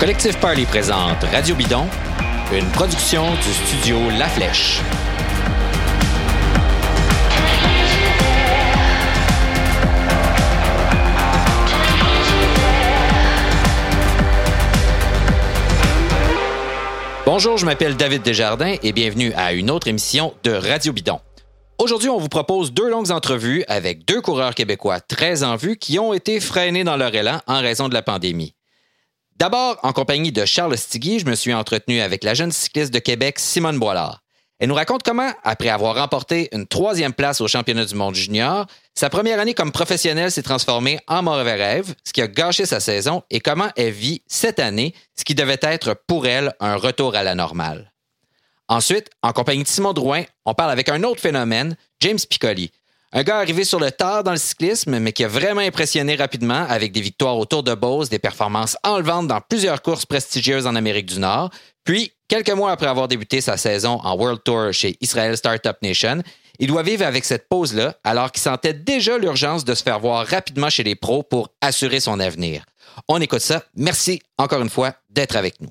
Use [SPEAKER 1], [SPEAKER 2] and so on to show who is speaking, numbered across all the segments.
[SPEAKER 1] Le collectif Parley présente Radio Bidon, une production du studio La Flèche. Bonjour, je m'appelle David Desjardins et bienvenue à une autre émission de Radio Bidon. Aujourd'hui, on vous propose deux longues entrevues avec deux coureurs québécois très en vue qui ont été freinés dans leur élan en raison de la pandémie. D'abord, en compagnie de Charles Stigui, je me suis entretenu avec la jeune cycliste de Québec, Simone Boilard. Elle nous raconte comment, après avoir remporté une troisième place au championnat du monde junior, sa première année comme professionnelle s'est transformée en mauvais rêve, ce qui a gâché sa saison, et comment elle vit cette année, ce qui devait être pour elle un retour à la normale. Ensuite, en compagnie de Simon Drouin, on parle avec un autre phénomène, James Piccoli, un gars arrivé sur le tard dans le cyclisme, mais qui a vraiment impressionné rapidement avec des victoires autour de Beauce, des performances enlevantes dans plusieurs courses prestigieuses en Amérique du Nord. Puis, quelques mois après avoir débuté sa saison en World Tour chez Israel Startup Nation, il doit vivre avec cette pause-là alors qu'il sentait déjà l'urgence de se faire voir rapidement chez les pros pour assurer son avenir. On écoute ça. Merci encore une fois d'être avec nous.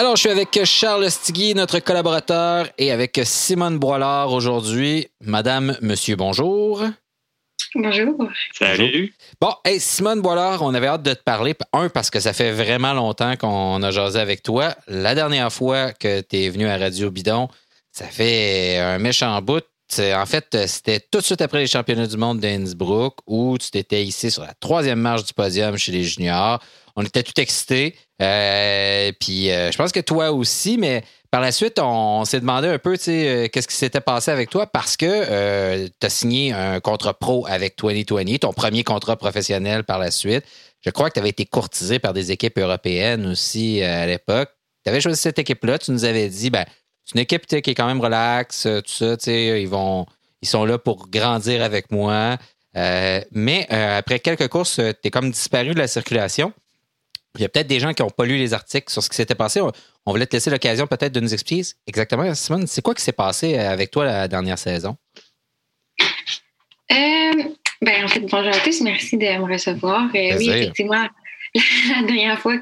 [SPEAKER 1] Alors, je suis avec Charles Stigui, notre collaborateur, et avec Simone Boilard aujourd'hui. Madame, monsieur, bonjour.
[SPEAKER 2] Bonjour.
[SPEAKER 3] Salut.
[SPEAKER 1] Bon, hey, Simone Boilard, on avait hâte de te parler. Un, parce que ça fait vraiment longtemps qu'on a jasé avec toi. La dernière fois que tu es venu à Radio Bidon, ça fait un méchant bout. En fait, c'était tout de suite après les championnats du monde d'Innsbruck où tu t'étais ici sur la troisième marche du podium chez les juniors. On était tout excités. Euh, puis euh, je pense que toi aussi, mais par la suite, on, s'est demandé un peu, tu sais, euh, qu'est-ce qui s'était passé avec toi parce que tu as signé un contrat pro avec 2020, ton premier contrat professionnel par la suite. Je crois que tu avais été courtisé par des équipes européennes aussi à l'époque. Tu avais choisi cette équipe-là, tu nous avais dit, ben, c'est une équipe qui est quand même relax, tout ça, tu sais, ils vont, ils sont là pour grandir avec moi. mais après quelques courses, tu es comme disparu de la circulation. Il y a peut-être des gens qui n'ont pas lu les articles sur ce qui s'était passé. On, voulait te laisser l'occasion peut-être de nous expliquer exactement, Simone, c'est quoi qui s'est passé avec toi la dernière saison?
[SPEAKER 2] Euh, ben, en fait, bonjour à tous, merci de me recevoir. Euh, oui, effectivement, la dernière fois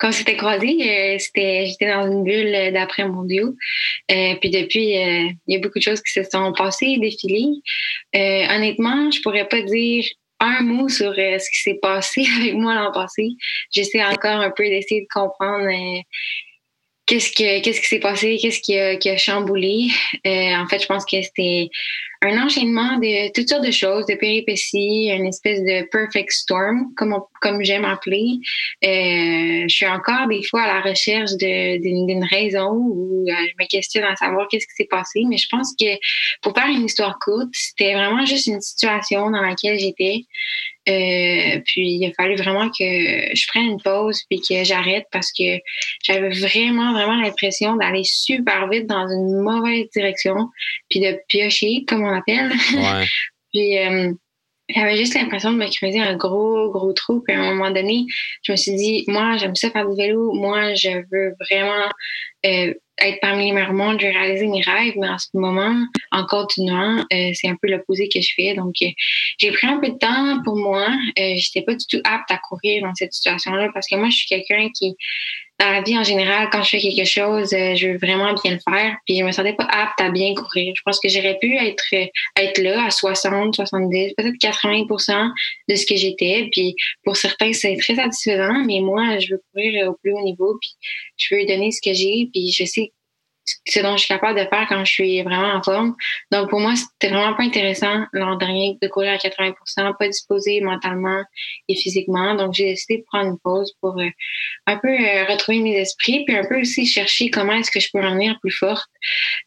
[SPEAKER 2] qu'on s'était croisés, euh, c'était j'étais dans une bulle d'après mondiaux. puis depuis, il y a beaucoup de choses qui se sont passées, défilées. honnêtement, je pourrais pas dire un mot sur euh, ce qui s'est passé avec moi l'an passé. J'essaie encore un peu d'essayer de comprendre euh, qu'est-ce que qu'est-ce qui s'est passé, qu'est-ce qui a, qui a chamboulé. Euh, en fait, je pense que c'était un enchaînement de toutes sortes de choses, de péripéties, une espèce de perfect storm, comme comme j'aime appeler. Euh, je suis encore des fois à la recherche d'une raison ou euh, je me questionne à savoir qu'est-ce qui s'est passé. Mais je pense que pour faire une histoire courte, c'était vraiment juste une situation dans laquelle j'étais. Euh, puis il a fallu vraiment que je prenne une pause puis que j'arrête parce que j'avais vraiment, vraiment l'impression d'aller super vite dans une mauvaise direction puis de piocher, comme on appelle. Ouais. puis euh, j'avais juste l'impression de me creuser un gros, gros trou. Puis à un moment donné, je me suis dit, moi, j'aime ça faire du vélo. Moi, je veux vraiment euh, être parmi les meilleurs mondes. Je veux réaliser mes rêves. Mais en ce moment, en continuant, euh, c'est un peu l'opposé que je fais. Donc, euh, j'ai pris un peu de temps pour moi. Euh, J'étais pas du tout apte à courir dans cette situation-là parce que moi, je suis quelqu'un qui dans la vie en général, quand je fais quelque chose, euh, je veux vraiment bien le faire. Puis je me sentais pas apte à bien courir. Je pense que j'aurais pu être être là à 60, 70, peut-être 80% de ce que j'étais. Puis pour certains, c'est très satisfaisant, mais moi, je veux courir au plus haut niveau. Puis je veux donner ce que j'ai. Puis je sais ce dont je suis capable de faire quand je suis vraiment en forme. Donc, pour moi, c'était vraiment pas intéressant l'an dernier de courir à 80% pas disposé mentalement et physiquement. Donc, j'ai décidé de prendre une pause pour euh, un peu euh, retrouver mes esprits, puis un peu aussi chercher comment est-ce que je peux revenir plus forte.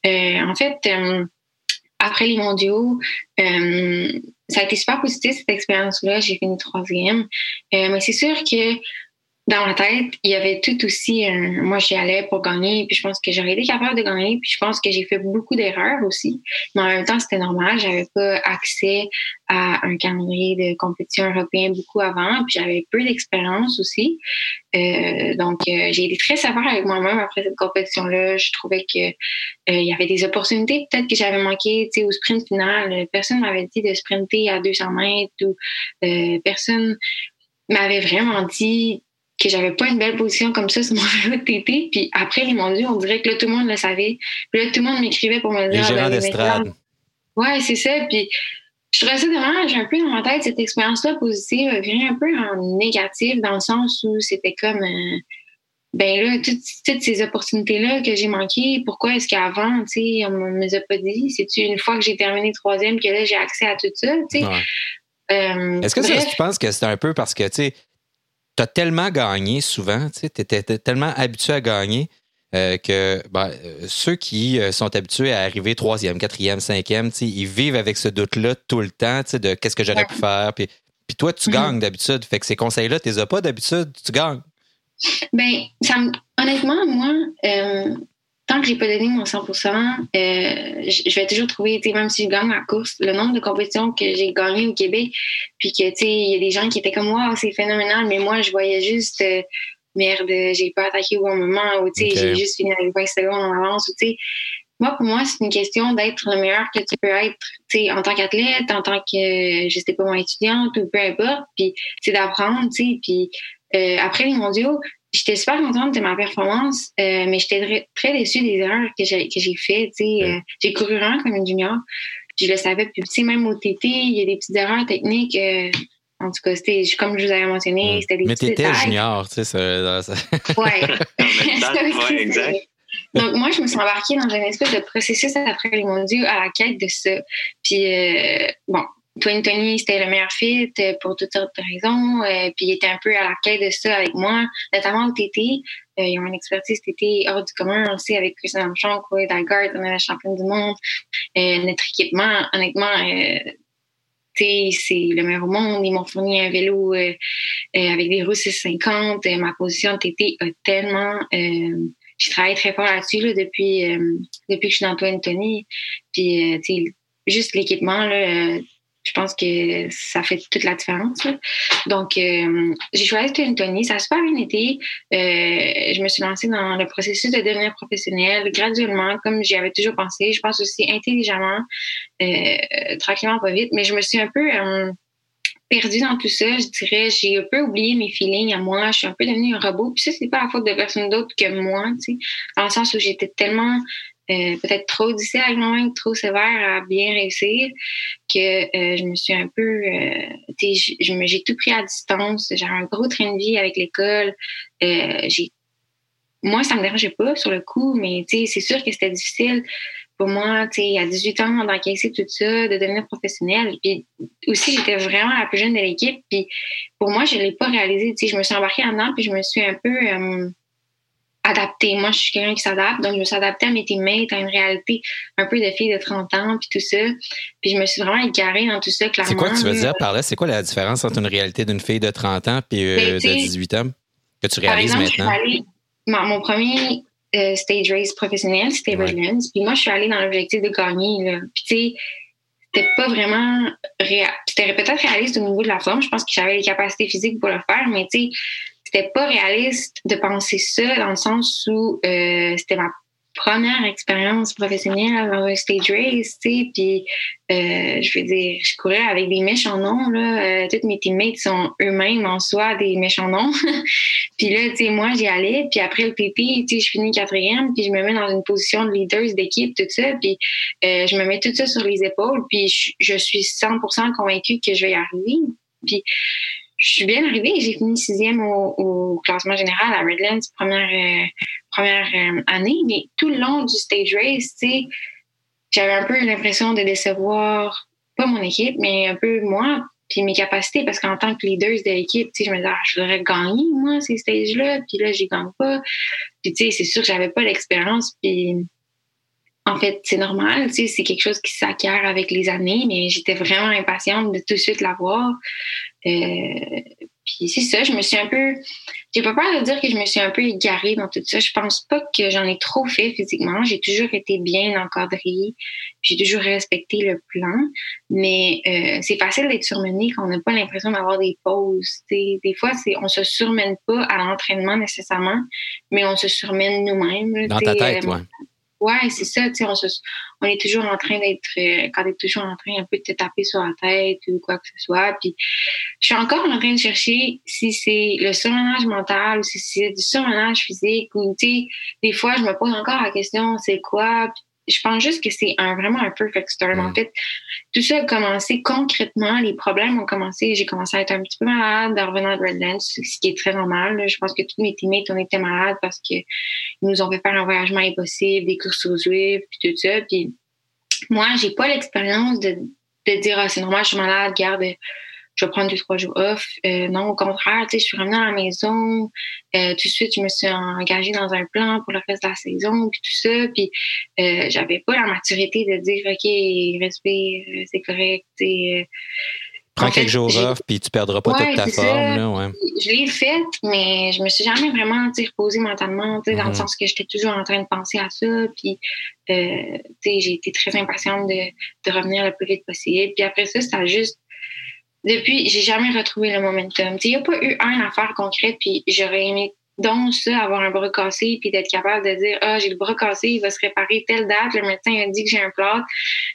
[SPEAKER 2] Euh, en fait, après les mondiaux, ça a été super positif, cette expérience-là. J'ai fini troisième. mais c'est sûr que dans ma tête, il y avait tout aussi un, moi j'y allais pour gagner, puis je pense que j'aurais été capable de gagner, puis je pense que j'ai fait beaucoup d'erreurs aussi. Mais en même temps, c'était normal, j'avais pas accès à un calendrier de compétition européen beaucoup avant, puis j'avais peu d'expérience aussi. Euh, donc euh, j'ai été très sévère avec moi-même après cette compétition-là. Je trouvais que euh, il y avait des opportunités peut-être que j'avais manqué, tu sais, au sprint final. Personne m'avait dit de sprinter à 200 mètres ou personne m'avait vraiment dit que j'avais pas une belle position comme ça sur mon vélo de TT. Puis après les mondiaux, on dirait que là, tout le monde le savait. Puis là, tout le monde m'écrivait pour me dire...
[SPEAKER 1] Les ah, d'estrade.
[SPEAKER 2] Ouais, c'est ça. Puis je trouvais ça dommage. Un peu dans ma tête, cette expérience-là positive vient un peu en négatif dans le sens où c'était comme... Euh, ben là, toutes, ces opportunités-là que j'ai manquées, pourquoi est-ce qu'avant, tu sais, on me les a pas dit? C'est-tu une fois que j'ai terminé troisième que là, j'ai accès à tout ça, tu sais?
[SPEAKER 1] Euh, est-ce que ça, tu penses que c'est un peu parce que, tu sais, tu as tellement gagné souvent, tu étais tellement habitué à gagner euh, que ben, euh, ceux qui euh, sont habitués à arriver troisième, quatrième, cinquième, ils vivent avec ce doute-là tout le temps de qu'est-ce que j'aurais pu faire. Puis, puis toi, tu mm-hmm. gagnes d'habitude. Fait que ces conseils-là, tu les as pas d'habitude, tu gagnes.
[SPEAKER 2] Ben, ça honnêtement, moi, tant que j'ai pas donné mon 100% euh, je vais toujours trouver, même si je gagne ma course, le nombre de compétitions que j'ai gagnées au Québec, puis que, tu sais, il y a des gens qui étaient comme, moi, c'est phénoménal, mais moi, je voyais juste, euh, merde, j'ai pas attaqué au bon moment, ou, tu sais, j'ai juste fini avec 20 secondes en avance, ou, tu sais, moi, pour moi, c'est une question d'être le meilleur que tu peux être, tu sais, en tant qu'athlète, en tant que, je sais pas, moi, étudiante, ou peu importe, puis c'est d'apprendre, tu sais, puis euh, après les mondiaux, j'étais super contente de ma performance, euh, mais j'étais très, déçue des erreurs que j'ai que j'ai fait. Euh, j'ai couru vraiment comme une junior. je le savais. Sais, même au TT, il y a des petites erreurs techniques. Euh, en tout cas, c'était comme je vous avais mentionné, c'était des
[SPEAKER 1] Mais
[SPEAKER 2] t'étais
[SPEAKER 1] junior, tu sais. Ça, ça...
[SPEAKER 2] Ouais. ouais, exact. Donc, moi, je me suis embarquée dans un espèce de processus après les mondiaux à la quête de ça. Puis, bon, Tony, c'était le meilleur fit euh, pour toutes sortes de raisons. Euh, puis il était un peu à la quête de ça avec moi, notamment au TT. Euh, ils ont une expertise TT hors du commun aussi avec Christian Armstrong, Chloé Dygard, on est la championne du monde. notre équipement, honnêtement, c'est le meilleur au monde. Ils m'ont fourni un vélo avec des roues 650. ma position TT a tellement... je travaille très fort là-dessus depuis, depuis que je suis dans Twin Tony. Puis, juste l'équipement, là je pense que ça fait toute la différence. Donc, euh, j'ai choisi Tony. Ça a super bien été. Euh, je me suis lancée dans le processus de devenir professionnelle graduellement, comme j'y avais toujours pensé. Je pense aussi intelligemment, euh, tranquillement, pas vite. Mais je me suis un peu perdue dans tout ça. Je dirais, j'ai un peu oublié mes feelings à moi. Je suis un peu devenue un robot. Puis ça, c'est pas la faute de personne d'autre que moi, tu sais, dans le sens où j'étais tellement euh, peut-être trop difficile avec moi-même, trop sévère à bien réussir, que euh, je me suis un peu, euh, j'ai tout pris à distance. J'avais un gros train de vie avec l'école. j'ai, moi, ça me dérangeait pas sur le coup, mais c'est sûr que c'était difficile pour moi, tu sais, à 18 ans, d'encaisser tout ça, de devenir professionnelle. Puis aussi, j'étais vraiment la plus jeune de l'équipe. Puis pour moi, je l'ai pas réalisé. Tu sais, je me suis embarquée là-dedans, puis je me suis un peu adapter. Moi, je suis quelqu'un qui s'adapte, donc je me suis adaptée à mes teammates, à une réalité un peu de fille de 30 ans, puis tout ça. Puis je me suis vraiment égarée dans tout ça, clairement.
[SPEAKER 1] C'est quoi que tu veux dire par là? C'est quoi la différence entre une réalité d'une fille de 30 ans puis euh, ben, de 18 ans que tu réalises maintenant?
[SPEAKER 2] mon, premier euh, stage race professionnel, c'était Redlands. Puis moi, je suis allée dans l'objectif de gagner. Là. Puis tu sais, c'était pas vraiment... C'était peut-être réaliste au niveau de la forme. Je pense que j'avais les capacités physiques pour le faire, mais tu sais c'était pas réaliste de penser ça dans le sens où euh, c'était ma première expérience professionnelle dans un stage race, tu sais, puis euh, je veux dire, je courais avec des méchants noms, là, euh, toutes mes teammates sont eux-mêmes en soi des méchants noms, puis là, tu sais, moi, j'y allais, puis après le PP, tu sais, je finis quatrième, puis je me mets dans une position de leader d'équipe, tout ça, puis je me mets tout ça sur les épaules, puis je, je suis 100% convaincue que je vais y arriver, puis je suis bien arrivée. J'ai fini sixième au, classement général à Redlands, première, euh, première euh, année. Mais tout le long du stage race, j'avais un peu l'impression de décevoir, pas mon équipe, mais un peu moi, puis mes capacités, parce qu'en tant que leader de l'équipe, je me disais, ah, je voudrais gagner, moi, ces stages-là, puis là, j'y gagne pas. Puis, tu sais, c'est sûr que j'avais pas l'expérience, puis en fait, c'est normal, tu sais, c'est quelque chose qui s'acquiert avec les années, mais j'étais vraiment impatiente de tout de suite l'avoir. Euh, puis c'est ça, je me suis un peu. J'ai pas peur de dire que je me suis un peu égarée dans tout ça. Je pense pas que j'en ai trop fait physiquement. J'ai toujours été bien encadrée. J'ai toujours respecté le plan. Mais euh, c'est facile d'être surmené quand on n'a pas l'impression d'avoir des pauses. Des fois, c'est on se surmène pas à l'entraînement nécessairement, mais on se surmène nous-mêmes.
[SPEAKER 1] Dans ta tête, euh, ouais.
[SPEAKER 2] Ouais, c'est ça, tu sais, on, on, est toujours en train d'être, euh, quand est toujours en train un peu de te taper sur la tête ou quoi que ce soit. Puis, je suis encore en train de chercher si c'est le surmenage mental ou si c'est du surmenage physique ou, tu sais, des fois, je me pose encore la question, c'est quoi? Je pense juste que c'est un, vraiment un perfect storm. En mm. fait, tout ça a commencé concrètement. Les problèmes ont commencé. J'ai commencé à être un petit peu malade en revenant de Redlands, ce qui est très normal. Je pense que tous mes teammates ont été malades parce qu'ils nous ont fait faire un voyagement impossible, des courses aux Zwift, puis tout ça. Puis moi, j'ai pas l'expérience de, de dire, ah, c'est normal, je suis malade, garde je vais prendre deux, trois jours off. Euh, non, au contraire, tu sais, je suis revenue à la maison. Euh, tout de suite, je me suis engagée dans un plan pour le reste de la saison, puis tout ça. Puis euh, j'avais pas la maturité de dire, OK, respire, c'est correct.
[SPEAKER 1] Prends quelques jours off, puis tu perdras pas toute ta forme. Là, ouais.
[SPEAKER 2] Je l'ai faite, mais je me suis jamais vraiment reposée mentalement, dans le mm-hmm. sens que j'étais toujours en train de penser à ça. Puis, euh, j'ai été très impatiente de, de revenir le plus vite possible. Puis après ça, ça a juste depuis, j'ai jamais retrouvé le momentum. Il n'y a pas eu un affaire concrète, puis j'aurais aimé donc ça, avoir un bras cassé, puis d'être capable de dire Ah, j'ai le bras cassé, il va se réparer telle date, le médecin a dit que j'ai un plâtre.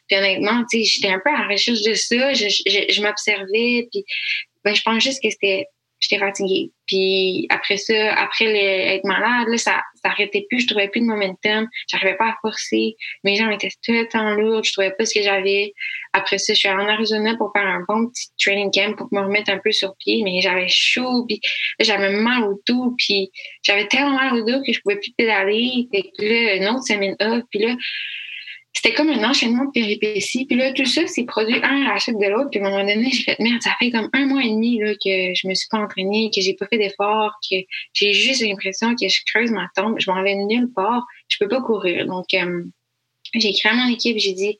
[SPEAKER 2] Puis honnêtement, j'étais un peu à la recherche de ça, je, je, je m'observais, puis ben, je pense juste que c'était j'étais fatiguée. Puis après ça, après être malade, là, ça s'arrêtait plus, je trouvais plus de momentum, j'arrivais pas à forcer, mes jambes étaient tout le temps lourdes, je trouvais pas ce que j'avais. Après ça, je suis allée en Arizona pour faire un bon petit training camp pour me remettre un peu sur pied, mais j'avais chaud, puis j'avais mal au dos, puis j'avais tellement mal au dos que je pouvais plus pédaler. Fait que là, une autre semaine off, puis là, c'était comme un enchaînement de péripéties. Puis là, tout ça s'est produit un à la suite de l'autre. Puis à un moment donné, j'ai fait merde, ça fait comme un mois et demi là, que je me suis pas entraînée, que j'ai pas fait d'efforts, que j'ai juste l'impression que je creuse ma tombe, je m'en vais nulle part, je peux pas courir. Donc, euh, j'ai créé mon équipe, j'ai dit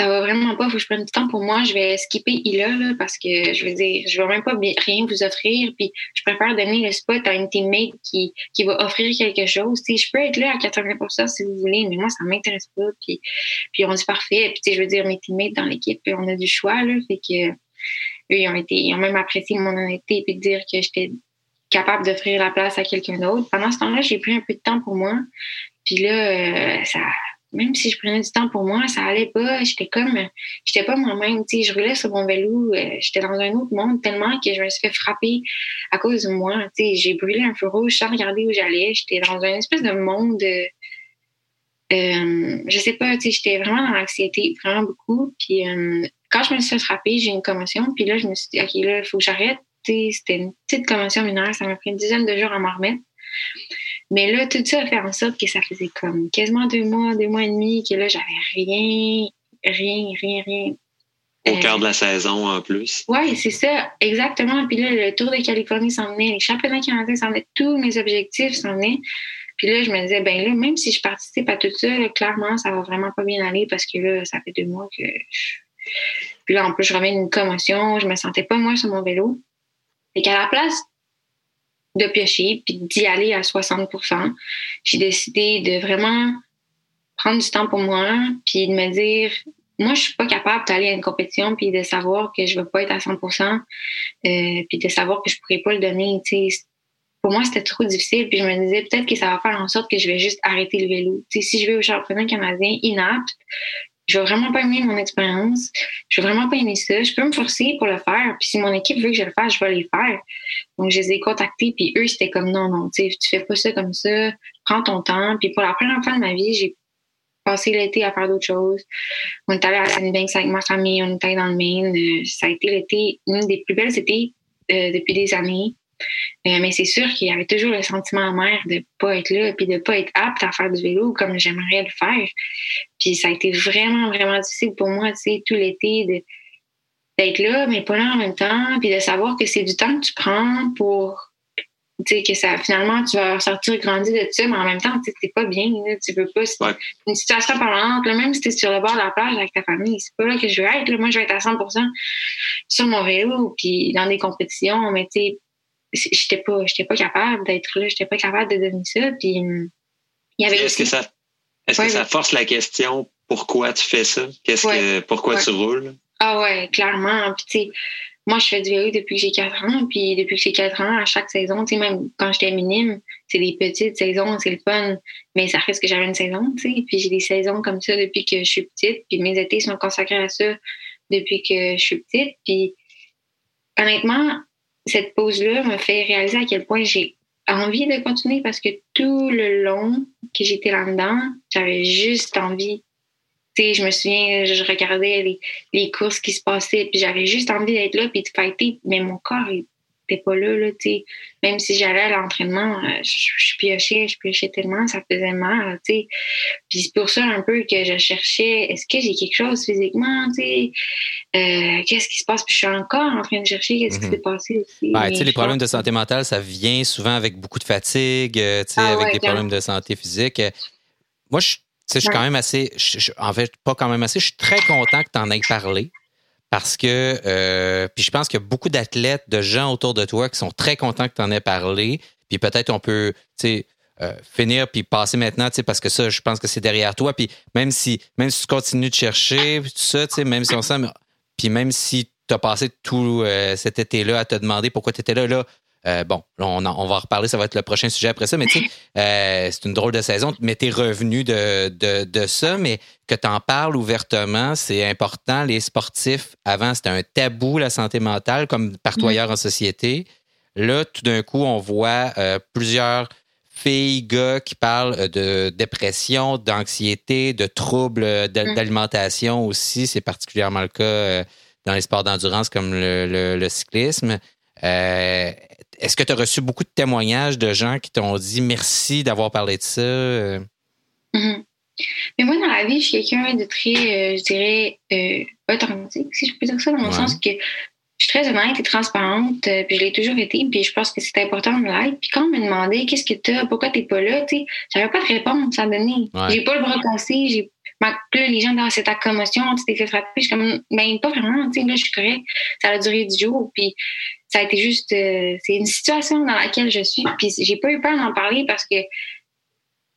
[SPEAKER 2] ça va vraiment pas, faut que je prenne du temps pour moi, je vais skipper ILA, là, parce que je veux dire, je vais même pas rien vous offrir, puis je préfère donner le spot à une teammate qui, qui va offrir quelque chose. je peux être là à 80% si vous voulez, mais moi, ça m'intéresse pas, puis, puis on dit parfait, puis je veux dire, mes teammates dans l'équipe, on a du choix, là, fait que eux, ils ont été, ils ont même apprécié mon honnêteté, puis dire que j'étais capable d'offrir la place à quelqu'un d'autre. Pendant ce temps-là, j'ai pris un peu de temps pour moi, puis là, euh, ça même si je prenais du temps pour moi, ça allait pas. J'étais comme, j'étais pas moi-même. Je roulais sur mon vélo, euh, j'étais dans un autre monde tellement que je me suis fait frapper à cause de moi. J'ai brûlé un feu rouge sans regarder où j'allais. J'étais dans un espèce de monde. Euh, je sais pas, j'étais vraiment dans l'anxiété, vraiment beaucoup. Puis euh, quand je me suis fait frapper, j'ai une commotion. Puis là, je me suis dit, OK, là, il faut que j'arrête. C'était une petite commotion mineure. Ça m'a pris une dizaine de jours à m'en remettre. Mais là, tout ça a fait en sorte que ça faisait comme quasiment deux mois, deux mois et demi, que là, j'avais rien, rien, rien, rien.
[SPEAKER 3] Au quart de la saison en plus.
[SPEAKER 2] Oui, c'est ça, exactement. Puis là, le Tour de Californie s'en venait, les championnats canadiens s'en venaient, tous mes objectifs s'en venaient. Puis là, je me disais, ben là, même si je participe à tout ça, clairement, ça va vraiment pas bien aller parce que là, ça fait deux mois que. Puis là, en plus, je reviens d'une commotion, je me sentais pas moi sur mon vélo. Et qu'à la place de piocher puis d'y aller à 60% J'ai décidé de vraiment prendre du temps pour moi puis de me dire moi je suis pas capable d'aller à une compétition puis de savoir que je vais pas être à 100 euh, puis de savoir que je pourrais pas le donner pour moi c'était trop difficile puis je me disais peut-être que ça va faire en sorte que je vais juste arrêter le vélo. Si je vais au championnat canadien inapte je vais vraiment pas aimer mon expérience. Je vais vraiment pas aimer ça. Je peux me forcer pour le faire. Puis si mon équipe veut que je le fasse, je vais les faire. Donc, je les ai contactés. Puis eux, c'était comme non, non, tu fais pas ça comme ça. Prends ton temps. Puis pour la première fois de ma vie, j'ai passé l'été à faire d'autres choses. On est allé à Sandbanks avec ma famille. On est allé dans le Maine. Euh, ça a été l'été, une des plus belles étés euh, depuis des années. Euh, mais c'est sûr qu'il y avait toujours le sentiment amer de pas être là puis de pas être apte à faire du vélo comme j'aimerais le faire. Puis ça a été vraiment, vraiment difficile pour moi, tu sais, tout l'été d'être là, mais pas là en même temps, puis de savoir que c'est du temps que tu prends pour tu sais, que ça, finalement, tu vas sortir grandi de ça, mais en même temps, tu n'es pas bien, tu veux pas. Ouais. Une situation parlante, même si tu es sur le bord de la plage avec ta famille, c'est pas là que je veux être. Moi, je vais être à 100% sur mon vélo, puis dans des compétitions, mais tu sais, j'étais pas, j'étais pas capable d'être là, j'étais pas capable de devenir ça. Puis, il y avait
[SPEAKER 3] Est-ce que ça, est-ce que ça force la question pourquoi tu fais ça? Qu'est-ce que, pourquoi tu roules?
[SPEAKER 2] Ah ouais, clairement. Puis, tu sais, moi, je fais du vélo depuis que j'ai 4 ans. Puis depuis que j'ai 4 ans, à chaque saison, tu sais, même quand j'étais minime, c'est des petites saisons, c'est le fun. Mais ça reste que j'avais une saison, tu sais. Puis j'ai des saisons comme ça depuis que je suis petite. Puis mes étés sont consacrés à ça depuis que je suis petite. Puis honnêtement, cette pause-là me fait réaliser à quel point j'ai envie de continuer parce que tout le long que j'étais là-dedans, j'avais juste envie. Je me souviens, je regardais les, courses qui se passaient, puis j'avais juste envie d'être là, puis de fighter, mais mon corps pas là, là, Même si j'allais à l'entraînement, euh, je, piochais, je piochais tellement, ça faisait mal, tu Puis c'est pour ça un peu que je cherchais, est-ce que j'ai quelque chose physiquement, tu euh, qu'est-ce qui se passe? Puis je suis encore en train de chercher qu'est-ce qui mhm. s'est passé aussi.
[SPEAKER 1] Ben, les problèmes de santé mentale, ça vient souvent avec beaucoup de fatigue, euh, ah avec des problèmes de santé physique. Moi, je je suis quand même assez, en fait, pas quand même assez, je suis très content que tu en aies parlé parce que, euh, puis je pense qu'il y a beaucoup d'athlètes, de gens autour de toi qui sont très contents que tu en aies parlé. Puis peut-être on peut, euh, finir puis passer maintenant, parce que ça, je pense que c'est derrière toi. Puis même si, même si tu continues de chercher, tout ça, même si on sent, puis même si tu as passé tout euh, cet été-là à te demander pourquoi tu étais là, là, euh, bon, on, on, va en reparler, ça va être le prochain sujet après ça, mais tu sais, euh, c'est une drôle de saison, mais tu es revenu de, de, ça, mais que tu en parles ouvertement, c'est important. Les sportifs, avant, c'était un tabou, la santé mentale, comme partout mm. ailleurs en société. Là, tout d'un coup, on voit euh, plusieurs filles, gars qui parlent de dépression, d'anxiété, de troubles mm. d'alimentation aussi. C'est particulièrement le cas dans les sports d'endurance comme le, le cyclisme. Euh, est-ce que tu as reçu beaucoup de témoignages de gens qui t'ont dit merci d'avoir parlé de ça?
[SPEAKER 2] Mm-hmm. Mais moi, dans la vie, je suis quelqu'un de très, euh, je dirais, euh, authentique, si je peux dire ça, dans le sens que je suis très honnête et transparente, puis je l'ai toujours été, puis je pense que c'est important de l'être. Puis quand on me demandait qu'est-ce que tu as, pourquoi tu n'es pas là, tu sais, j'avais pas de réponse à donner. J'ai pas le bras cassé, j'ai les gens dans cette commotion, tu t'es fait frapper. Je suis comme, ben, pas vraiment, tu sais, là, je suis correcte. Ça a duré du jour. Puis ça a été juste, euh, c'est une situation dans laquelle je suis. Puis j'ai pas eu peur d'en parler parce que,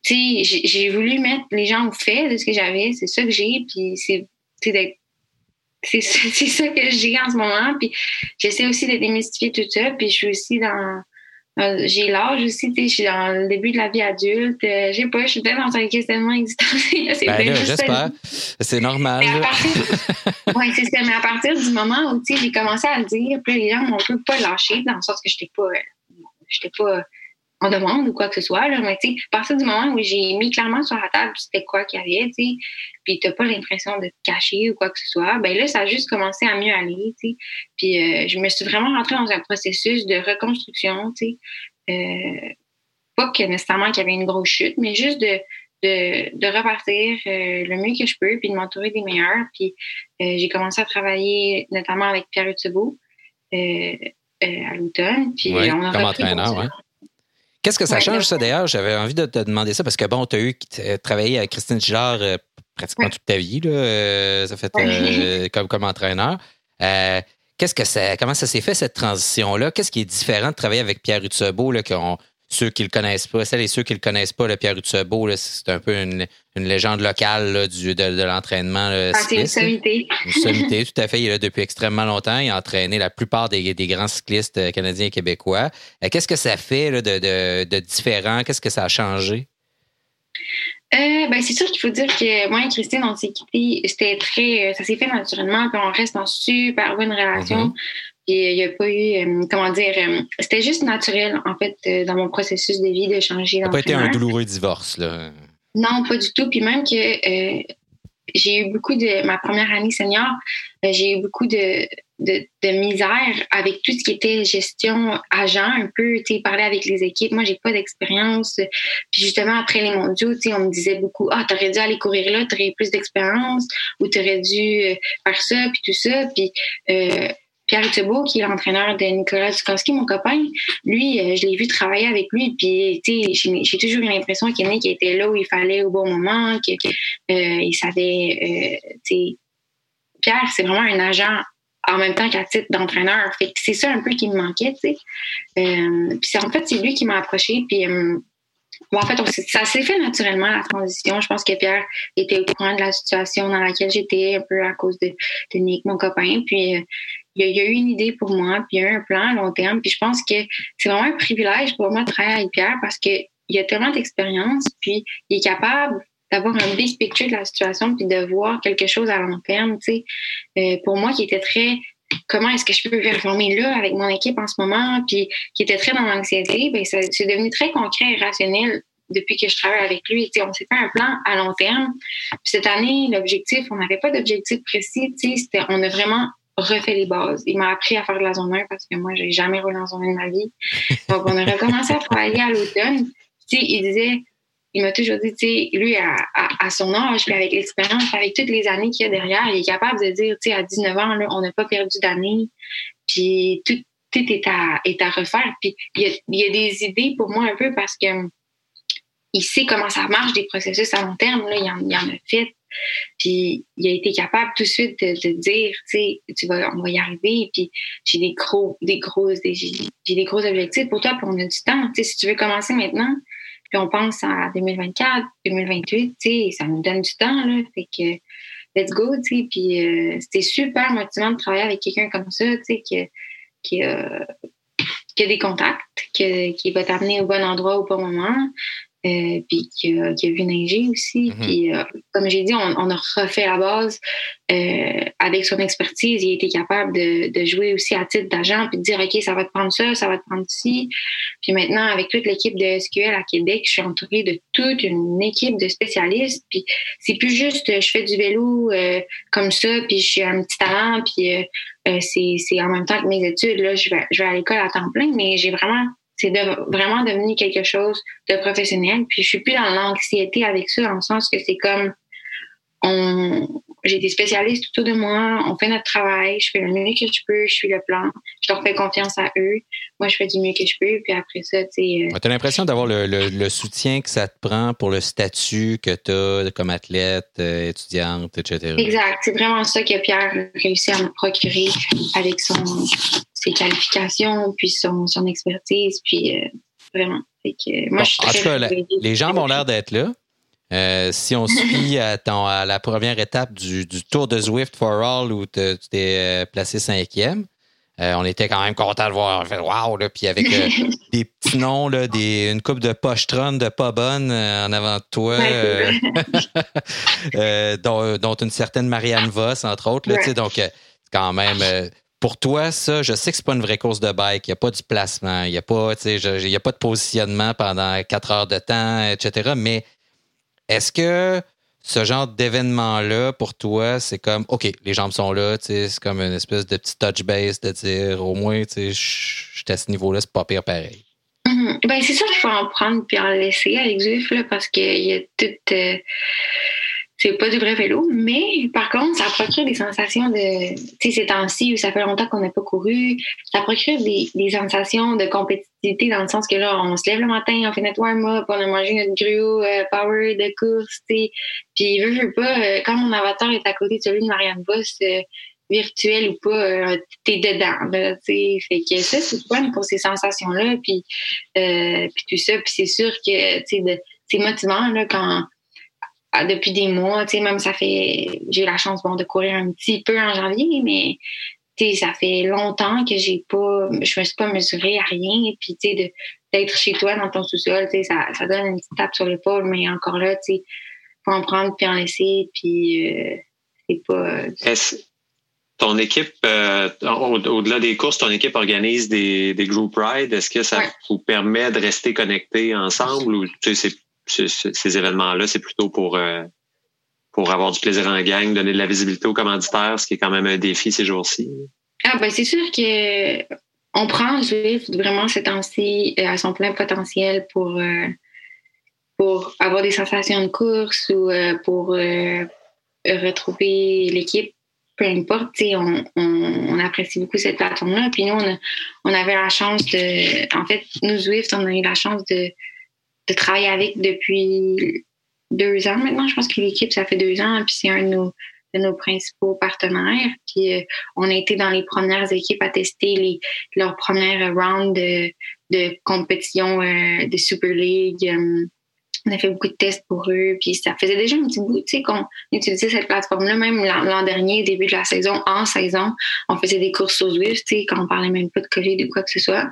[SPEAKER 2] tu sais, j'ai voulu mettre les gens au fait de ce que j'avais. C'est ça que j'ai. Puis c'est, c'est ça que j'ai en ce moment. Puis j'essaie aussi de démystifier tout ça. Puis je suis aussi dans j'ai l'âge aussi, tu sais, je suis dans le début de la vie adulte. Euh, j'ai pas, je suis peut-être dans un questionnement existentiel.
[SPEAKER 1] C'est ben j'espère. C'est normal.
[SPEAKER 2] oui, c'est ça. Mais à partir du moment où, tu sais, j'ai commencé à le dire, puis les gens m'ont un peu pas lâché, dans le sens que j'étais pas, j'étais pas demande ou quoi que ce soit. Là, mais tu sais, à partir du moment où j'ai mis clairement sur la table c'était quoi qu'il y avait, tu sais, puis t'as pas l'impression de te cacher ou quoi que ce soit, ben là, ça a juste commencé à mieux aller, tu sais. Puis euh, je me suis vraiment rentrée dans un processus de reconstruction, tu sais. Euh, pas que nécessairement qu'il y avait une grosse chute, mais juste de, de, de repartir euh, le mieux que je peux, puis de m'entourer des meilleurs. Puis j'ai commencé à travailler notamment avec Pierre Utsubo à l'automne. Puis
[SPEAKER 1] on a comme entraîneur, ouais. Qu'est-ce que ça change, ça, d'ailleurs? J'avais envie de te demander ça parce que, bon, tu as eu travaillé avec Christine Gillard euh, pratiquement toute ta vie, là, euh, ça fait euh, comme, comme entraîneur. qu'est-ce que ça, comment ça s'est fait, cette transition-là? Qu'est-ce qui est différent de travailler avec Pierre Rutsebo, là, qu'on ceux qui le connaissent pas, celles et ceux qui le connaissent pas, le Pierre Utsebo, c'est un peu une, légende locale du, de, l'entraînement.
[SPEAKER 2] Ah, c'est une sommité.
[SPEAKER 1] Une sommité, tout à fait. Il est là depuis extrêmement longtemps. Il a entraîné la plupart des, grands cyclistes euh, canadiens et québécois. Euh, qu'est-ce que ça fait de, différent? Qu'est-ce que ça a changé?
[SPEAKER 2] Euh, ben, c'est sûr qu'il faut dire que moi et Christine, on s'est quittés, c'était très, ça s'est fait naturellement, puis on reste en super bonne relation. Mm-hmm. Il n'y a pas eu, euh, comment dire, euh, c'était juste naturel, en fait, euh, dans mon processus de vie de changer
[SPEAKER 1] Ça n'a pas été un douloureux divorce, là?
[SPEAKER 2] Non, pas du tout. Puis même que j'ai eu beaucoup de, ma première année senior, j'ai eu beaucoup de, de, misère avec tout ce qui était gestion agent, un peu, tu sais, parler avec les équipes. Moi, j'ai pas d'expérience. Puis justement, après les mondiaux, tu sais, on me disait beaucoup, ah, t'aurais dû aller courir là, t'aurais eu plus d'expérience, ou t'aurais dû faire ça, puis tout ça. Puis Pierre Thibault, qui est l'entraîneur de Nicolas Dukowski, mon copain, lui, euh, je l'ai vu travailler avec lui, puis j'ai toujours eu l'impression qu'il était là où il fallait au bon moment, qu'il euh, savait. Euh, Pierre, c'est vraiment un agent en même temps qu'à titre d'entraîneur. Fait c'est ça un peu qui me manquait, tu. Euh, puis en fait, c'est lui qui m'a approché, puis euh, en fait, ça s'est fait naturellement, la transition. Je pense que Pierre était au courant de la situation dans laquelle j'étais, un peu à cause de, Nick, mon copain. Puis, il, y a, eu une idée pour moi, puis il y a eu un plan à long terme. Puis, je pense que c'est vraiment un privilège pour moi de travailler avec Pierre parce qu'il a tellement d'expérience, puis il est capable d'avoir un big picture de la situation, puis de voir quelque chose à long terme. Tu sais. Euh, pour moi, qui était très comment est-ce que je peux performer là avec mon équipe en ce moment, puis qui était très dans l'anxiété, ben c'est devenu très concret et rationnel depuis que je travaille avec lui. on s'est fait un plan à long terme. Puis cette année, l'objectif, on n'avait pas d'objectif précis. On a vraiment refait les bases. Il m'a appris à faire de la zone 1 parce que moi, j'ai jamais roulé en zone 1 de ma vie. Donc, on a recommencé à travailler à l'automne. Il disait, il m'a toujours dit, tu sais, lui, à, à, son âge, puis avec l'expérience, avec toutes les années qu'il y a derrière, il est capable de dire, tu sais, à 19 ans, là, on n'a pas perdu d'année, puis tout, tout est, à, est à refaire. Puis il y, a, il y a des idées pour moi un peu parce que il sait comment ça marche, des processus à long terme, là, il, en, il en a fait. Puis il a été capable tout de suite de, de dire, tu sais, tu vas, on va y arriver. Puis j'ai des gros, des j'ai des gros objectifs pour toi. Puis on a du temps. Tu sais, si tu veux commencer maintenant, puis on pense à 2024, 2028, tu sais, ça nous donne du temps, là. Fait que, let's go, tu sais. Puis euh, c'était super motivant de travailler avec quelqu'un comme ça, tu sais, qui, qui, a des contacts, qui va t'amener au bon endroit au bon moment, euh, puis qui a, qui a, vu neiger aussi. Mhm. Puis, euh, comme j'ai dit, on, on, a refait la base euh, avec son expertise. Il a été capable de, de jouer aussi à titre d'agent puis de dire, OK, ça va te prendre ça, ça va te prendre ci. Puis maintenant, avec toute l'équipe de SQL à Québec, je suis entourée de toute une équipe de spécialistes. Puis c'est plus juste, je fais du vélo comme ça, puis je suis un petit talent, puis c'est en même temps que mes études. Là, je vais, je vais à l'école à temps plein, mais j'ai vraiment c'est de, vraiment devenu quelque chose de professionnel. Puis je suis plus dans l'anxiété avec ça, dans le sens que c'est comme on, j'ai des spécialistes autour de moi, on fait notre travail, je fais le mieux que je peux, je suis le plan, je leur fais confiance à eux, moi je fais du mieux que je peux, puis après ça, tu sais.
[SPEAKER 1] Euh, tu as l'impression d'avoir le, le, soutien que ça te prend pour le statut que tu as comme athlète, euh, étudiante, etc.
[SPEAKER 2] Exact, c'est vraiment ça que Pierre réussit à me procurer avec son, ses qualifications, puis son, son expertise, puis euh, vraiment. moi, je suis en tout cas,
[SPEAKER 1] les gens ont l'air d'être là. Euh, si on suit à, à, la première étape du, Tour de Zwift for All où tu t'es euh, placé cinquième, euh, on était quand même content de voir. On fait wow, là, puis avec des petits noms, là, des, une coupe de pochetron de pas bonne en avant de toi, dont, une certaine Marianne Voss, entre autres. Là, Donc, quand même, pour toi, ça, je sais que c'est pas une vraie course de bike. Il n'y a pas du placement, il n'y a, pas, a pas de positionnement pendant quatre heures de temps, etc. Mais est-ce que ce genre d'événement-là, pour toi, c'est comme, OK, les jambes sont là, c'est comme une espèce de petit touch base de dire, au moins, je suis à ce niveau-là, c'est pas pire pareil.
[SPEAKER 2] Mm-hmm. Ben, c'est ça qu'il faut en prendre puis en laisser avec Zuf, parce qu'il y a tout. Euh, c'est pas du vrai vélo, mais par contre, ça procure des sensations de, tu sais, ces temps-ci où ça fait longtemps qu'on n'a pas couru, ça procure des, des, sensations de compétitivité dans le sens que là, on se lève le matin, on fait notre warm-up, on a mangé notre gruau euh, power de course, tu sais, puis veux, veux pas, euh, quand mon avatar est à côté de celui de Marianne Boss, euh, virtuel ou pas, t'es dedans, tu sais, fait que ça, c'est fun pour ces sensations-là, puis, puis tout ça, puis c'est sûr que, tu sais, c'est motivant, là, quand depuis des mois, tu sais, même ça fait, j'ai eu la chance, bon, de courir un petit peu en janvier, mais, tu sais, ça fait longtemps que j'ai pas, je me suis pas mesurée à rien, et puis, tu sais, d'être chez toi dans ton sous-sol, tu sais, ça, ça donne une petite tape sur l'épaule, mais encore là, tu sais, faut en prendre puis en laisser, puis euh, c'est pas.
[SPEAKER 3] Est-ce ton équipe, euh, au-delà des courses, ton équipe organise des, des group rides? Est-ce que ça vous permet de rester connectés ensemble ou tu sais, c'est ces événements-là, c'est plutôt pour, euh, pour avoir du plaisir en gang, donner de la visibilité aux commanditaires, ce qui est quand même un défi ces jours-ci.
[SPEAKER 2] Ah ben c'est sûr que on prend Zwift vraiment ces temps-ci euh, à son plein potentiel pour, euh, pour avoir des sensations de course ou pour retrouver l'équipe. Peu importe, on, on, apprécie beaucoup cette plateforme-là. Puis nous, on, on avait la chance de... En fait, nous, Zwift, on a eu la chance de de travailler avec depuis deux ans maintenant. Je pense que l'équipe, ça fait deux ans. Puis c'est un de nos, principaux partenaires. Puis on a été dans les premières équipes à tester les, leurs premières rounds de, de compétition de Super League on a fait beaucoup de tests pour eux, puis ça faisait déjà un petit bout, tu sais, qu'on utilisait cette plateforme-là, même l'an dernier, début de la saison, en saison, on faisait des courses au Zwift, tu sais, quand on parlait même pas de COVID ou quoi que ce soit.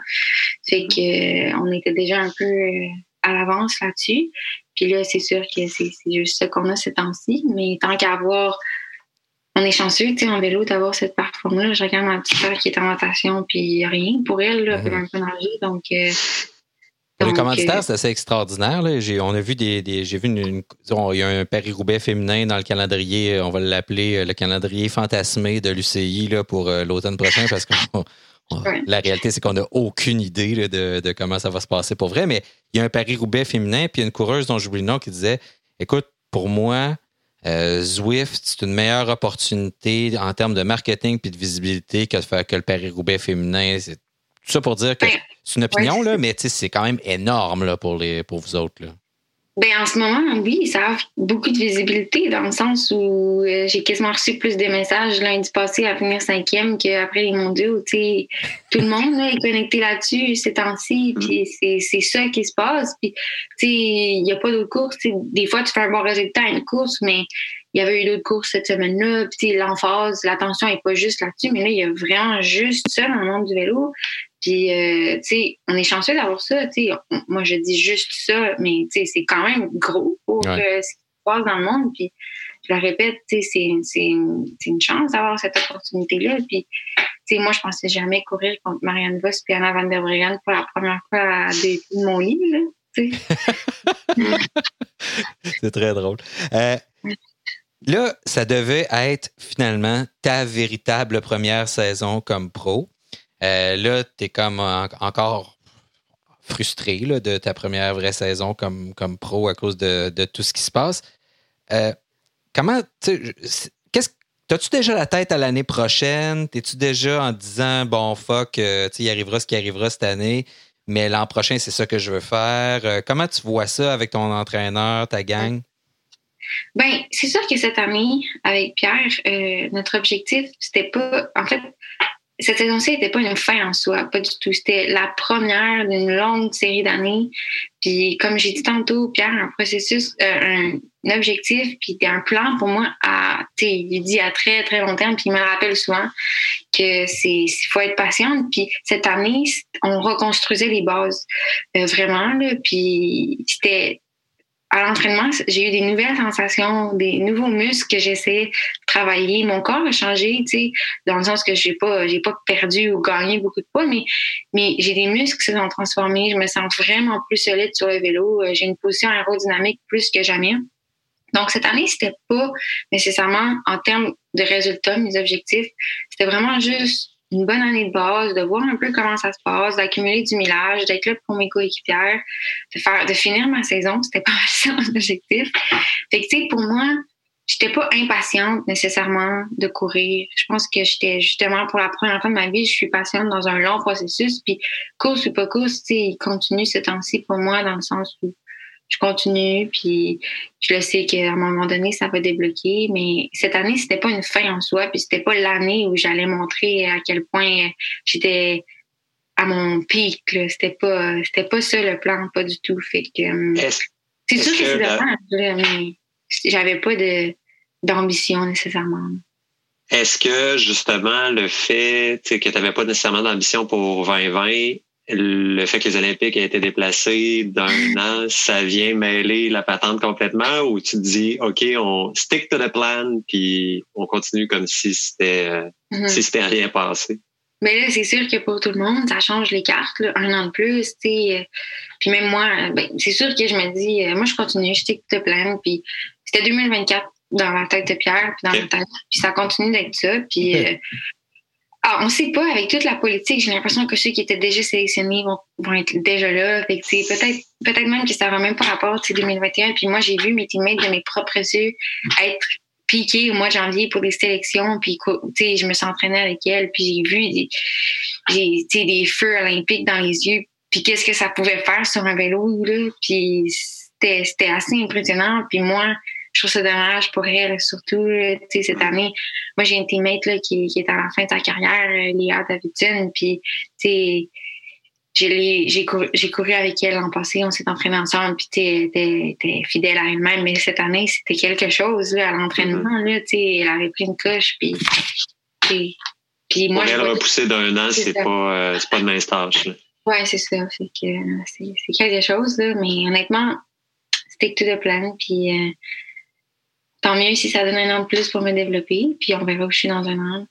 [SPEAKER 2] Fait que euh, on était déjà un peu euh, à l'avance là-dessus. Puis là, c'est sûr que c'est juste ça qu'on a ces temps-ci, mais tant qu'à avoir on est chanceux, tu sais, en vélo, d'avoir cette plateforme-là. Je regarde ma petite soeur qui est en natation, puis rien pour elle, là, elle même pas nager. Donc, euh,
[SPEAKER 1] les commanditaires, c'est assez extraordinaire. Là. on a vu des, j'ai vu une, il y a un Paris-Roubaix féminin dans le calendrier, on va l'appeler euh, le calendrier fantasmé de l'UCI pour euh, l'automne prochain parce la réalité, c'est qu'on n'a aucune idée de, comment ça va se passer pour vrai. Mais il y a un Paris-Roubaix féminin, puis il y a une coureuse dont j'oublie le nom qui disait Écoute, pour moi, euh, Zwift, c'est une meilleure opportunité en termes de marketing puis de visibilité que, que le Paris-Roubaix féminin. C'est tout ça pour dire que c'est une opinion, là, mais c'est quand même énorme là, pour, les, pour vous autres. Là.
[SPEAKER 2] Ben, en ce moment, oui, ça a beaucoup de visibilité dans le sens où euh, j'ai quasiment reçu plus de messages lundi passé à venir cinquième qu'après les mondiaux. Tout le monde est connecté là-dessus ces temps-ci, mm. puis c'est ça qui se passe. Puis, il n'y a pas d'autres courses. Des fois, tu fais un bon résultat à une course, mais il y avait eu d'autres courses cette semaine-là. Puis l'emphase, l'attention n'est pas juste là-dessus, mais là, il y a vraiment juste ça dans le monde du vélo. Puis, euh, tu sais, on est chanceux d'avoir ça. Tu sais, moi, je dis juste ça, mais tu sais, c'est quand même gros pour euh, ce qui se passe dans le monde. Puis, je le répète, tu sais, c'est une, une chance d'avoir cette opportunité-là. Puis, tu sais, moi, je pensais jamais courir contre Marianne Voss et Anna Van der Breggen pour la première fois de mon lit, là.
[SPEAKER 1] c'est très drôle. Euh, là, ça devait être finalement ta véritable première saison comme pro. Euh, là, tu es comme encore frustré de ta première vraie saison comme, pro à cause de, tout ce qui se passe. Euh, comment, qu'est-ce T'as-tu déjà la tête à l'année prochaine? T'es-tu déjà en disant, bon, fuck, euh, il arrivera ce qui arrivera cette année, mais l'an prochain, c'est ça que je veux faire? comment tu vois ça avec ton entraîneur, ta gang?
[SPEAKER 2] Ben, c'est sûr que cette année, avec Pierre, notre objectif, c'était pas. En fait, cette saison-ci n'était pas une fin en soi, pas du tout. C'était la première d'une longue série d'années. Puis, comme j'ai dit tantôt, Pierre, un processus, euh, un objectif, puis un plan pour moi à, il dit à très, très long terme, puis il me rappelle souvent que c'est, faut être patiente. Puis, cette année, on reconstruisait les bases, euh, vraiment, là, puis c'était, à l'entraînement, j'ai eu des nouvelles sensations, des nouveaux muscles que j'essaie de travailler. Mon corps a changé, tu sais, dans le sens que j'ai pas, pas perdu ou gagné beaucoup de poids, mais, mais j'ai des muscles qui se sont transformés. Je me sens vraiment plus solide sur le vélo. Euh, j'ai une position aérodynamique plus que jamais. Donc, cette année, c'était pas nécessairement en termes de résultats, mes objectifs. C'était vraiment juste une bonne année de base, de voir un peu comment ça se passe, d'accumuler du millage, d'être là pour mes coéquipières, de faire, de finir ma saison. C'était pas ça mon objectif. Fait que, tu sais, pour moi, j'étais pas impatiente nécessairement de courir. Je pense que j'étais justement pour la première fois de ma vie, je suis patiente dans un long processus. Puis course ou pas course, tu sais, il continue ce temps-ci pour moi dans le sens où je continue, puis je le sais qu'à un moment donné, ça va débloquer. Mais cette année, c'était pas une fin en soi, puis c'était pas l'année où j'allais montrer à quel point j'étais à mon pic. C'était pas, c'était pas ça le plan, pas du tout. Fait que hum, c'est sûr que, c'est le mais j'avais pas de d'ambition nécessairement.
[SPEAKER 3] Est-ce que justement le fait que tu n'avais pas nécessairement d'ambition pour 2020 le fait que les Olympiques aient été déplacés d'un an, ça vient mêler la patente complètement ou tu te dis, OK, on stick to the plan puis on continue comme si c'était euh, mm-hmm. si c'était rien passé?
[SPEAKER 2] Mais là, c'est sûr que pour tout le monde, ça change les cartes, un an de plus, tu sais. Puis même moi, ben, c'est sûr que je me dis, euh, moi, je continue, je stick to the plan. Puis c'était 2024 dans la tête de Pierre, puis dans ma tête. Puis ça continue d'être ça. Puis euh, ah, on sait pas, avec toute la politique, j'ai l'impression que ceux qui étaient déjà sélectionnés vont, être déjà là. peut-être, peut-être même que ça va même par rapport à 2021. Puis moi, j'ai vu mes teammates de mes propres yeux être piqués au mois de janvier pour des sélections. Puis, je me suis entraînée avec elles. Puis j'ai vu des, j'ai, des feux olympiques dans les yeux. Puis qu'est-ce que ça pouvait faire sur un vélo, là? Puis c'était, c'était assez impressionnant. Puis moi, je trouve ça dommage pour elle, surtout, tu cette année. Moi, j'ai une teammate, là, qui, qui est à la fin de sa carrière, Léa Davidson, puis, tu sais, j'ai couru, couru, avec elle l'an passé, on s'est entraîné ensemble, puis t'es es, fidèle à elle-même. Mais cette année, c'était quelque chose là, à l'entraînement. Elle avait pris une coche, puis.
[SPEAKER 3] puis moi, elle repousser d'un an, c'est pas, euh, pas de mince tâche.
[SPEAKER 2] Oui, c'est ça. C'est quelque chose, là, mais honnêtement, stick to the plan. Puis euh, tant mieux si ça donne un an de plus pour me développer. Puis on verra où je suis dans un an.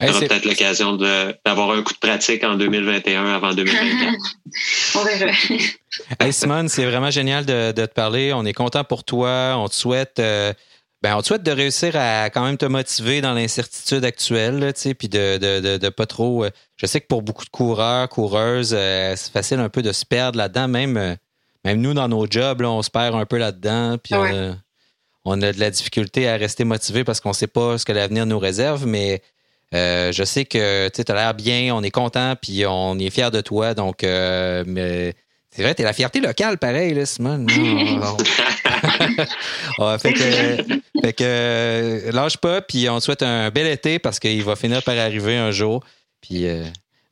[SPEAKER 3] On aura peut-être l'occasion d'avoir un coup de pratique en 2021 avant 2024. On verra.
[SPEAKER 1] hey Simone, c'est vraiment génial de, te parler. On est content pour toi. On te souhaite. Euh, ben, on te souhaite de réussir à quand même te motiver dans l'incertitude actuelle, puis de, de, de, pas trop. Euh, je sais que pour beaucoup de coureurs, coureuses, euh, c'est facile un peu de se perdre là-dedans. Même, même nous, dans nos jobs, on se perd un peu là-dedans. Puis on, a de la difficulté à rester motivé parce qu'on ne sait pas ce que l'avenir nous réserve. Mais euh, je sais que tu as l'air bien, on est content, puis on est fiers de toi. Donc, euh, mais c'est vrai, t'es la fierté locale, pareil, là, Simone. fait que, fait que lâche pas, puis on te souhaite un bel été parce qu'il va finir par arriver un jour. Puis euh,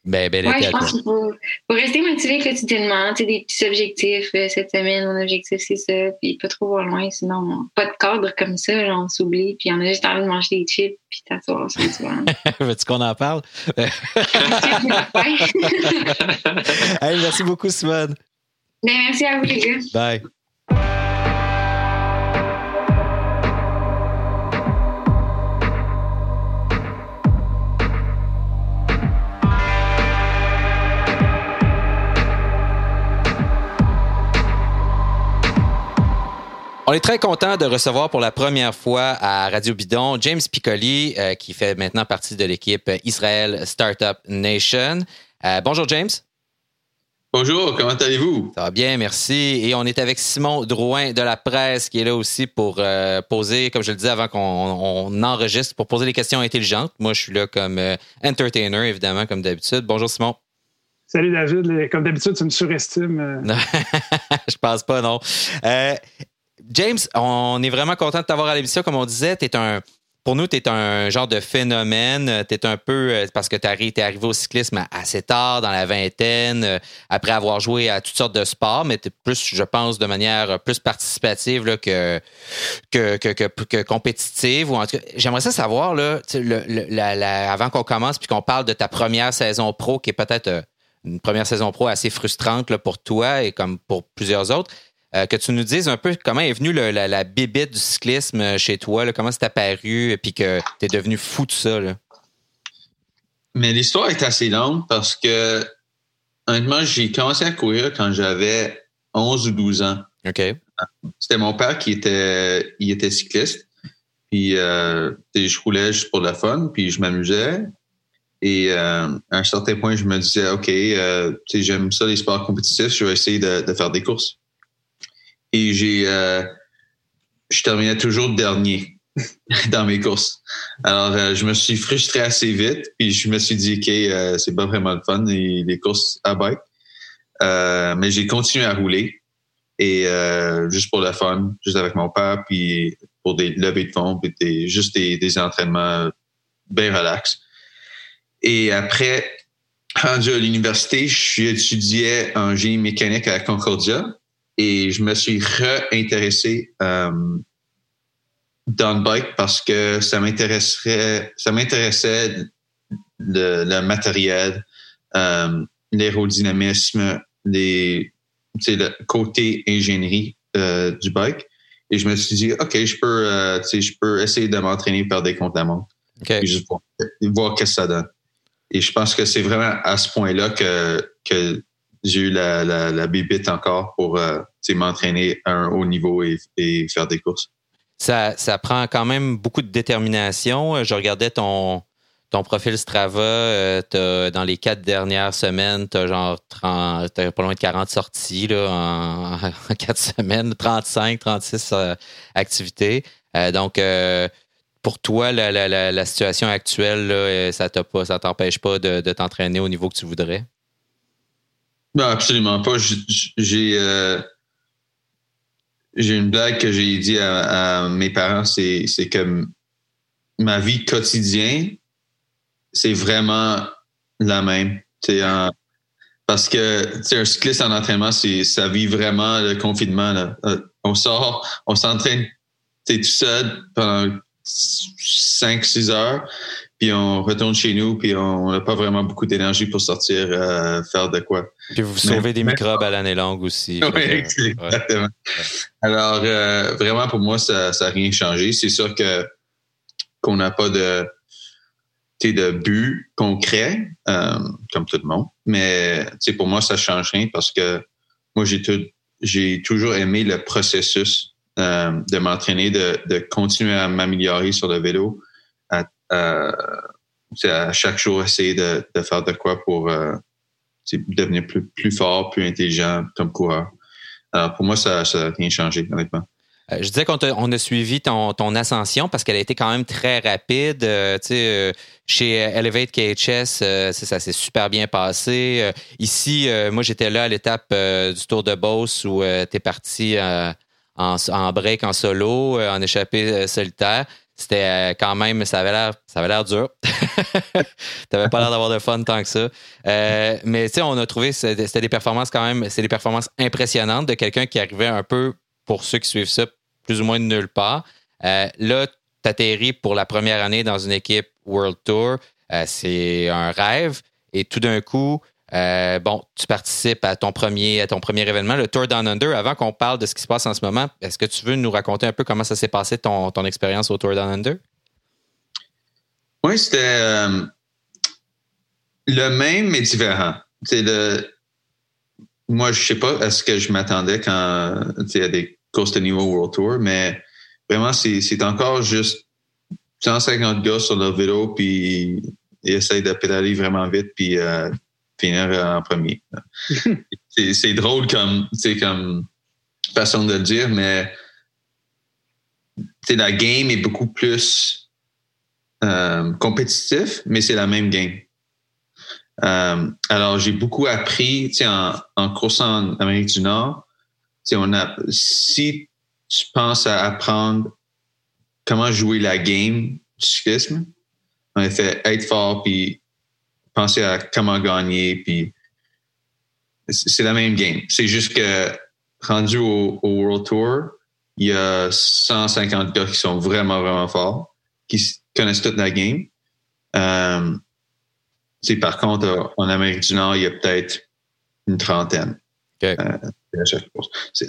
[SPEAKER 1] ben, ben,
[SPEAKER 2] ouais, je pense qu'il faut, rester motivé quotidiennement. Tu sais, des petits objectifs. Euh, cette semaine, mon objectif, c'est ça. Puis pas trop voir loin. Sinon, pas de cadre comme ça, on s'oublie. Puis on a juste envie de manger des chips. Puis t'asseoir sur
[SPEAKER 1] le Veux-tu qu'on en parle? hey, merci beaucoup, Simone.
[SPEAKER 2] Ben, merci à vous, les gars.
[SPEAKER 1] Bye. On est très content de recevoir pour la première fois à Radio Bidon James Piccoli, euh, qui fait maintenant partie de l'équipe Israel Startup Nation. Euh, bonjour James.
[SPEAKER 4] Bonjour, comment allez-vous?
[SPEAKER 1] Ça va bien, merci. Et on est avec Simon Drouin de la presse qui est là aussi pour euh, poser, comme je le disais avant qu'on enregistre, pour poser des questions intelligentes. Moi, je suis là comme entertainer, évidemment, comme d'habitude. Bonjour Simon.
[SPEAKER 5] Salut David, comme d'habitude, tu me surestimes.
[SPEAKER 1] je pense pas, non. James, on est vraiment content de t'avoir à l'émission. Comme on disait, un, pour nous, tu un genre de phénomène. Tu es un peu, euh, parce que tu es arrivé au cyclisme assez tard, dans la vingtaine, euh, après avoir joué à toutes sortes de sports, mais tu plus, je pense, de manière plus participative que, compétitive. J'aimerais ça savoir, avant qu'on commence, puis qu'on parle de ta première saison pro, qui est peut-être euh, une première saison pro assez frustrante pour toi et comme pour plusieurs autres. Euh, que tu nous dises un peu comment est venue la, la, bibite du cyclisme euh, chez toi, comment c'est apparu, et puis que tu es devenu fou de ça.
[SPEAKER 4] Mais l'histoire est assez longue parce que, honnêtement, j'ai commencé à courir quand j'avais 11 ou 12 ans.
[SPEAKER 1] OK.
[SPEAKER 4] C'était mon père qui était, il était cycliste. Puis euh, je roulais juste pour le fun, puis je m'amusais. Et à un certain point, je me disais, OK, j'aime ça les sports compétitifs, je vais essayer de faire des courses et j'ai euh, je terminais toujours dernier dans mes courses. Alors euh, je me suis frustré assez vite puis je me suis dit ok euh, c'est pas vraiment le fun les, les courses à bike. mais j'ai continué à rouler et juste pour le fun, juste avec mon père puis pour des levées de fond puis juste des, des entraînements bien relax. Et après rendu à l'université, j'étudiais en génie mécanique à Concordia et je me suis réintéressé euh, dans le bike parce que ça m'intéresserait, ça m'intéressait le, le, matériel, euh, l'aérodynamisme, les, le côté ingénierie euh, du bike. Et je me suis dit, OK, je peux, je peux essayer de m'entraîner par des comptes à montre.
[SPEAKER 1] Okay.
[SPEAKER 4] juste voir, voir qu'est-ce que ça donne. Et je pense que c'est vraiment à ce point-là que, que j'ai eu la, la, la encore pour euh, m'entraîner à un haut niveau et, et faire des courses.
[SPEAKER 1] Ça, ça, prend quand même beaucoup de détermination. Je regardais ton, ton profil Strava. Euh, dans les quatre dernières semaines, tu as genre 30, as pas loin de 40 sorties là, en, quatre semaines, 35, 36 euh, activités. Euh, donc, euh, pour toi, la, la, la, situation actuelle, là, ça ne t'empêche pas de, de t'entraîner au niveau que tu voudrais?
[SPEAKER 4] Non, absolument pas. J'ai. Euh, j'ai une blague que j'ai dit à, mes parents, c'est, que ma vie quotidienne, c'est vraiment la même. parce que un cycliste en entraînement, ça vit vraiment le confinement. Là. Euh, on sort, on s'entraîne tout seul pendant 5-6 heures, puis on retourne chez nous, puis on n'a pas vraiment beaucoup d'énergie pour sortir euh, faire de quoi.
[SPEAKER 1] Puis vous sauvez des microbes à l'année longue aussi.
[SPEAKER 4] Oui, exactement. Alors, euh, vraiment, pour moi, ça n'a rien changé. C'est sûr que qu'on n'a pas de de but concret, euh, comme tout le monde. Mais pour moi, ça change rien parce que moi, j'ai j'ai toujours aimé le processus euh, de m'entraîner, de, de, continuer à m'améliorer sur le vélo, à, à, chaque jour essayer de, faire de quoi pour euh, devenir plus, fort, plus intelligent comme coureur. Alors pour moi, ça n'a rien changé, honnêtement.
[SPEAKER 1] Euh, je disais qu'on a suivi ton, ascension parce qu'elle a été quand même très rapide. Euh, euh, chez Elevate KHS, ça s'est super bien passé. ici, moi, j'étais là à l'étape du Tour de Beauce où tu es parti en, en, break, en solo, en échappée solitaire. C'était quand même, ça avait l'air, ça avait l'air dur. T'avais pas l'air d'avoir de fun tant que ça. mais tu sais, on a trouvé, c'était des performances quand même, c'est des performances impressionnantes de quelqu'un qui arrivait un peu pour ceux qui suivent ça, plus ou moins de nulle part. Euh, là, tu atterris pour la première année dans une équipe World Tour. Euh, c'est un rêve. Et tout d'un coup, euh, bon, tu participes à ton premier, à ton premier événement, le Tour Down Under. Avant qu'on parle de ce qui se passe en ce moment, est-ce que tu veux nous raconter un peu comment ça s'est passé ton, ton expérience au Tour Down Under?
[SPEAKER 4] Oui, c'était le même mais différent. C'est moi, je sais pas à ce que je m'attendais quand a des courses de niveau World Tour, mais vraiment, c'est encore juste 150 gars sur le vélo, puis ils essayent de pédaler vraiment vite, puis euh, finir en premier. c'est drôle comme, comme façon de le dire, mais la game est beaucoup plus euh, compétitif, mais c'est la même game. Euh, alors, j'ai beaucoup appris en, en coursant en Amérique du Nord. On a, si tu penses à apprendre comment jouer la game du cyclisme, en effet, être fort, puis penser à comment gagner, puis c'est la même game. C'est juste que rendu au, World Tour, il y a 150 gars qui sont vraiment, vraiment forts, qui connaissent toute la game. Euh, par contre, en Amérique du Nord, il y a peut-être une trentaine. Euh,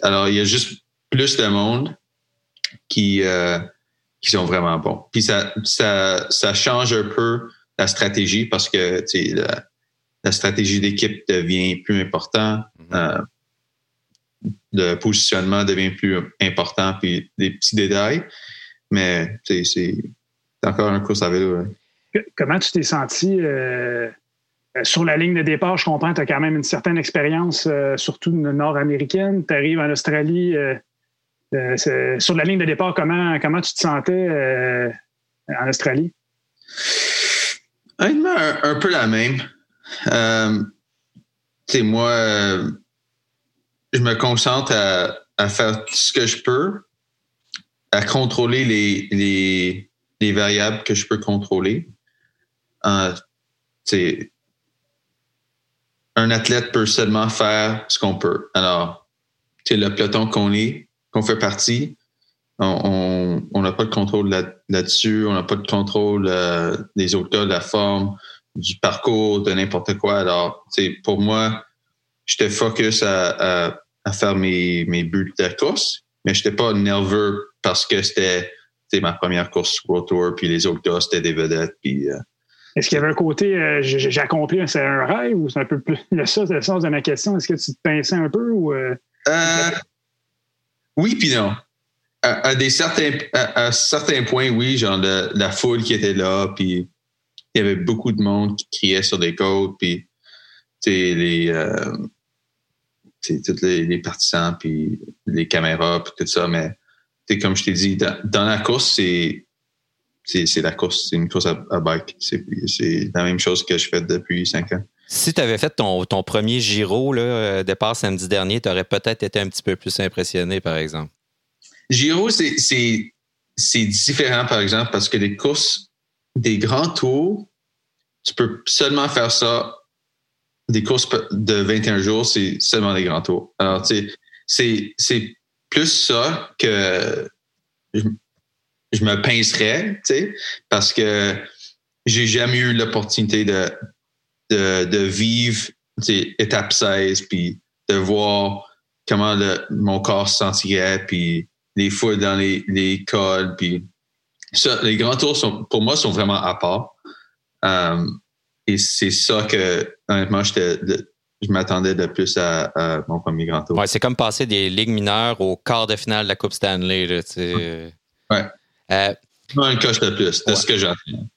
[SPEAKER 4] alors, il y a juste plus de monde qui, euh, qui sont vraiment bons. Puis ça, ça, ça change un peu la stratégie parce que la, la stratégie d'équipe devient plus important. Mm-hmm. Euh, le positionnement devient plus important, puis des petits détails. Mais c'est encore un course à vélo.
[SPEAKER 5] Comment tu t'es senti euh, sur la ligne de départ? Je comprends, tu as quand même une certaine expérience, euh, surtout nord-américaine. Tu arrives en Australie. Euh, sur la ligne de départ, comment, comment tu te sentais en Australie?
[SPEAKER 4] Un, peu la même. tu sais, moi, je me concentre à, à, faire tout ce que je peux, à contrôler les, les, les variables que je peux contrôler un athlète peut seulement faire ce qu'on peut. Alors, c'est le peloton qu'on est, qu'on fait partie, on n'a pas de contrôle là-dessus, on n'a pas de contrôle euh, des autres de la forme, du parcours, de n'importe quoi. Alors, pour moi, j'étais focus à, faire mes, mes buts de course, mais j'étais pas nerveux parce que c'était ma première course World Tour, puis les autres gars, c'était des vedettes, puis euh,
[SPEAKER 5] est-ce qu'il y avait un côté, euh, j'ai accompli c'est un rêve ou c'est un peu plus le sens, le sens de ma question? Est-ce que tu te pinçais un peu ou. Euh?
[SPEAKER 4] Euh, oui, puis non. À, des certains, à, certains points, oui, genre la foule qui était là, puis il y avait beaucoup de monde qui criait sur des côtes, puis les, tous les, partisans, puis les caméras, puis tout ça, mais comme je t'ai dit, dans la course, c'est c'est la course, c'est une course à, bike. C'est la même chose que je fais depuis cinq ans.
[SPEAKER 1] Si tu avais fait ton, premier Giro, là, euh, départ samedi dernier, tu aurais peut-être été un petit peu plus impressionné, par exemple.
[SPEAKER 4] Giro, c'est différent, par exemple, parce que les courses des grands tours, tu peux seulement faire ça. Des courses de 21 jours, c'est seulement des grands tours. Alors, tu sais, c'est plus ça que je, me pincerais, tu sais, parce que j'ai jamais eu l'opportunité de, de, de vivre étape 16, puis de voir comment mon corps se sentirait, puis les foules dans les, les cols, puis ça, les grands tours sont, pour moi, sont vraiment à part. Euh, et c'est ça que, honnêtement, je m'attendais de plus à, mon premier grand tour.
[SPEAKER 1] Ouais, c'est comme passer des ligues mineures au quart de finale de la Coupe Stanley. Là,
[SPEAKER 4] ouais. Euh, une coche de plus, de ce que j'entends.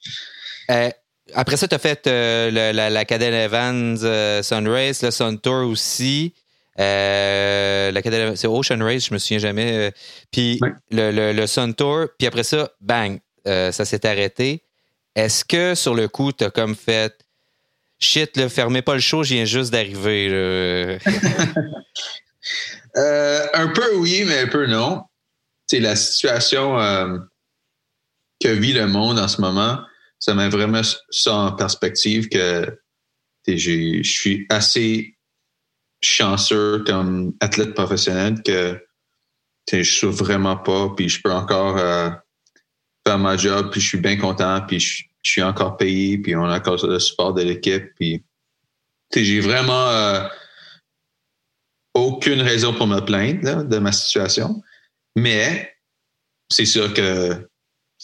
[SPEAKER 1] Euh, après ça, tu as fait euh, la, la Cadel Evans euh, Sunrace, le Sun Tour aussi. Euh, c'est Ocean Race, je me souviens jamais. Puis le, le, Sun Tour, puis après ça, bang, ça s'est arrêté. Est-ce que sur le coup, tu as comme fait shit, là, fermez pas le show, je viens juste d'arriver?
[SPEAKER 4] un peu oui, mais un peu non. C'est la situation que vit le monde en ce moment ça met vraiment ça en perspective que je suis assez chanceux comme athlète professionnel que je souffre vraiment pas, puis je peux encore euh, faire ma job, puis je suis bien content, puis je, suis encore payé, puis on a encore le support de l'équipe, puis j'ai vraiment euh, aucune raison pour me plaindre de ma situation, mais c'est sûr que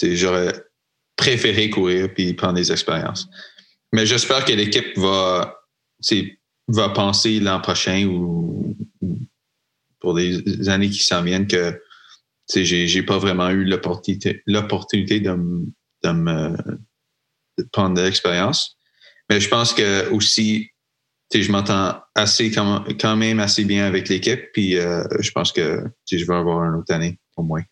[SPEAKER 4] j'aurais préférer courir puis prendre des expériences. Mais j'espère que l'équipe va, va penser l'an prochain ou, pour les années qui s'en viennent que j'ai, j'ai pas vraiment eu l'opportunité, de, de me de prendre de l'expérience. Mais je pense que aussi, je m'entends assez quand, même assez bien avec l'équipe. Puis euh, je pense que je vais avoir une autre année au moins